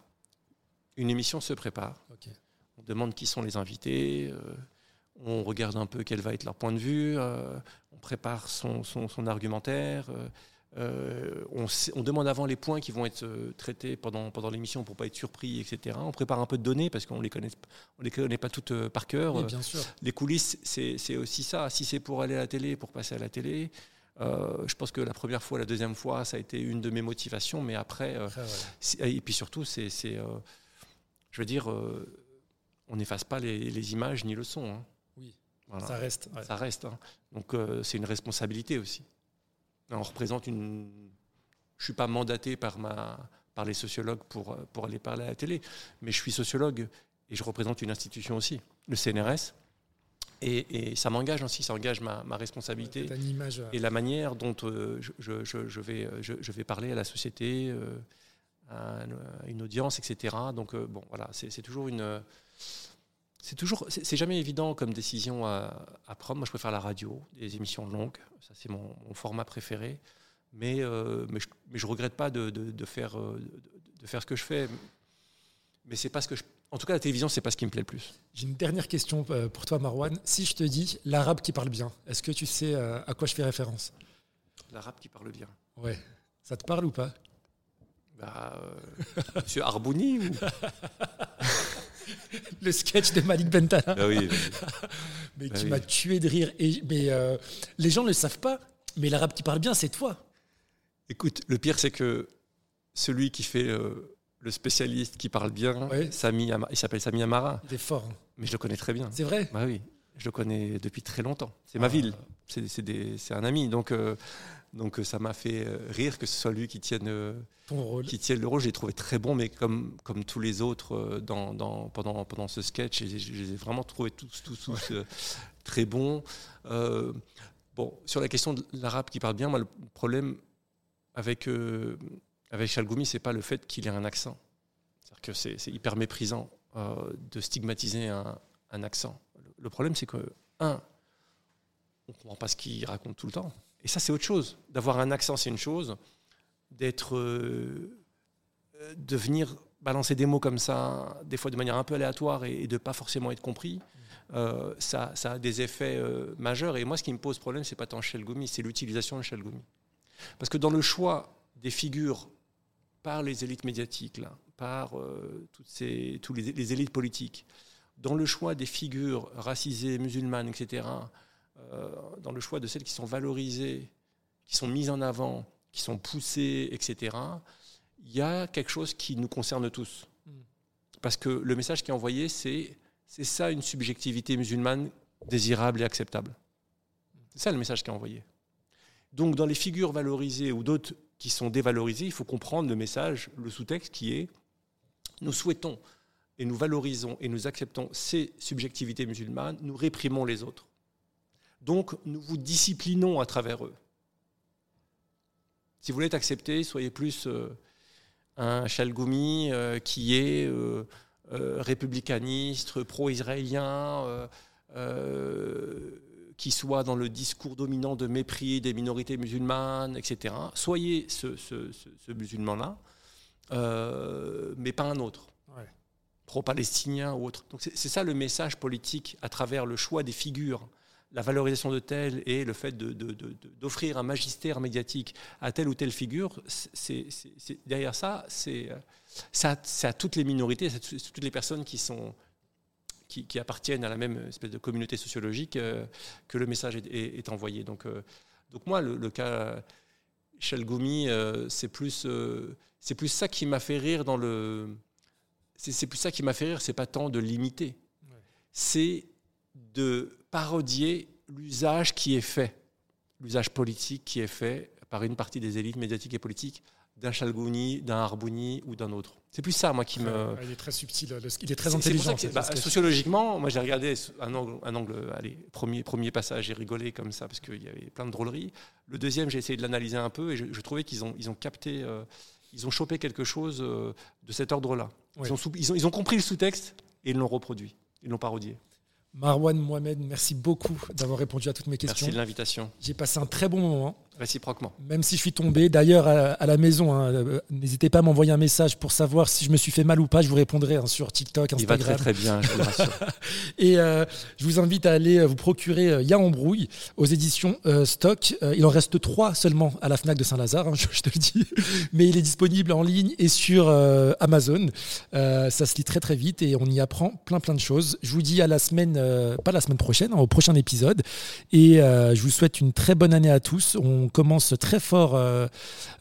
Une émission se prépare. Okay. On demande qui sont les invités. Euh, on regarde un peu quel va être leur point de vue. On prépare son, son, son argumentaire. Euh, on, demande avant les points qui vont être euh, traités pendant, pendant l'émission pour pas être surpris, etc. On prépare un peu de données parce qu'on les connaît, on les connaît pas toutes euh, par cœur. bien sûr. Les coulisses, c'est aussi ça. Si c'est pour aller à la télé, pour passer à la télé, je pense que la première fois, la deuxième fois, ça a été une de mes motivations. Mais après, et puis surtout, c'est, je veux dire, on n'efface pas les, images ni le son. Hein. Oui, ça reste. Ça reste. Hein. Donc c'est une responsabilité aussi. On représente une. Je suis pas mandaté par ma par les sociologues pour, pour aller parler à la télé, mais je suis sociologue et je représente une institution aussi, le CNRS. Et, et ça m'engage aussi, ça engage ma, ma responsabilité image, et la manière dont euh, je, je, je, vais, je, vais parler à la société, euh, à une audience, etc. Donc, euh, bon, voilà, c'est toujours une c'est toujours, c'est jamais évident comme décision à, prendre. Moi, je préfère la radio, des émissions longues. Ça, c'est mon, format préféré. Mais, euh, mais, je, mais, regrette pas de, de, faire, euh, de, faire ce que je fais. Mais c'est pas ce que je, en tout cas, la télévision, c'est pas ce qui me plaît le plus. J'ai une dernière question euh, pour toi, Marwan. Si je te dis l'arabe qui parle bien, est-ce que tu sais à quoi je fais référence? L'arabe qui parle bien. Ouais. Ça te parle ou pas? Bah, Monsieur Arbouni ou... le sketch de Malik Bentala. Ah oui, mais qui bah m'a tué de rire. Et, mais euh, les gens ne le savent pas, mais l'arabe qui parle bien, c'est toi. Écoute, le pire, c'est que celui qui fait euh, le spécialiste qui parle bien, Sami il s'appelle Sami Amara. Il est fort. Hein. Mais je le connais très bien. C'est vrai? Bah oui, je le connais depuis très longtemps. C'est ma ah. ville, c'est un ami. Donc, euh, donc ça m'a fait rire que ce soit lui qui tienne qui tiennent le rôle. J'ai trouvé très bon, mais comme, comme tous les autres euh, dans, dans, pendant, pendant ce sketch, je les ai vraiment trouvés tous, tous, tous euh, très bons. Euh, bon, sur la question de l'arabe qui parle bien, moi, le problème avec, avec Chalgoumi, c'est pas le fait qu'il ait un accent. C'est-à-dire que c'est hyper méprisant de stigmatiser un, un accent. Le problème, c'est que, un, on ne comprend pas ce qu'il raconte tout le temps. Et ça, c'est autre chose. D'avoir un accent, c'est une chose d'être, euh, de venir balancer des mots comme ça, des fois de manière un peu aléatoire et, de ne pas forcément être compris, euh, ça, a des effets euh, majeurs. Et moi, ce qui me pose problème, c'est pas tant Goumi, c'est l'utilisation de Goumi. Parce que dans le choix des figures par les élites médiatiques, par toutes ces, tous les, élites politiques, dans le choix des figures racisées, musulmanes, etc., dans le choix de celles qui sont valorisées, qui sont mises en avant, qui sont poussés, etc., il y a quelque chose qui nous concerne tous. Hmm. Parce que le message qui est envoyé, c'est c'est ça une subjectivité musulmane désirable et acceptable. C'est ça le message qui est envoyé. Donc dans les figures valorisées ou d'autres qui sont dévalorisées, il faut comprendre le message, le sous-texte qui est nous souhaitons et nous valorisons et nous acceptons ces subjectivités musulmanes, nous réprimons les autres. Donc nous vous disciplinons à travers eux. Si vous voulez être accepté, soyez plus euh, un Chalgoumi euh, qui est euh, républicaniste, pro-israélien, qui soit dans le discours dominant de mépris des minorités musulmanes, etc. Soyez ce, musulman-là, mais pas un autre. Pro-palestinien ou autre. Donc c'est ça le message politique à travers le choix des figures la valorisation de telle et le fait d'offrir un magistère médiatique à telle ou telle figure, c'est, derrière ça, c'est à toutes les minorités, c'est toutes les personnes qui, sont, qui, appartiennent à la même espèce de communauté sociologique euh, que le message est, envoyé. Donc, euh, donc moi, le, cas Chalgoumi, euh, c'est plus, c'est plus ça qui m'a fait rire dans le... C'est plus ça qui m'a fait rire, c'est pas tant de limiter. C'est de parodier l'usage qui est fait, l'usage politique qui est fait par une partie des élites médiatiques et politiques d'un Chalgouni, d'un Arbouni ou d'un autre. C'est plus ça, moi, qui me. Il est très subtil, il est très intelligent. Bah, sociologiquement, moi, j'ai regardé un angle, un angle, allez, premier, premier passage, j'ai rigolé comme ça parce qu'il y avait plein de drôleries. Le deuxième, j'ai essayé de l'analyser un peu et je, trouvais qu'ils ont, ils ont capté, euh, ils ont chopé quelque chose euh, de cet ordre-là. Ils, ont, ils, ont, ils ont compris le sous-texte et ils l'ont reproduit, ils l'ont parodié. Marwan Mohamed, merci beaucoup d'avoir répondu à toutes mes questions. Merci de l'invitation. J'ai passé un très bon moment. Réciproquement. Même si je suis tombé, d'ailleurs à, la maison, hein, euh, n'hésitez pas à m'envoyer un message pour savoir si je me suis fait mal ou pas. Je vous répondrai hein, sur TikTok, Instagram. Il va très très bien, je vous rassure. Et euh, je vous invite à aller vous procurer euh, Ya Embrouille aux éditions Stock. il en reste trois seulement à la Fnac de Saint-Lazare, hein, je, te le dis. Mais il est disponible en ligne et sur Amazon. ça se lit très très vite et on y apprend plein plein de choses. Je vous dis à la semaine, pas la semaine prochaine, au prochain épisode. Et je vous souhaite une très bonne année à tous. On on commence très fort euh,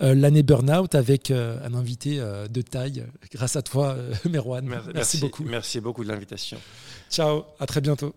euh, l'année Burnout avec euh, un invité de taille. Grâce à toi, Merwan. merci beaucoup. Merci beaucoup de l'invitation. Ciao, à très bientôt.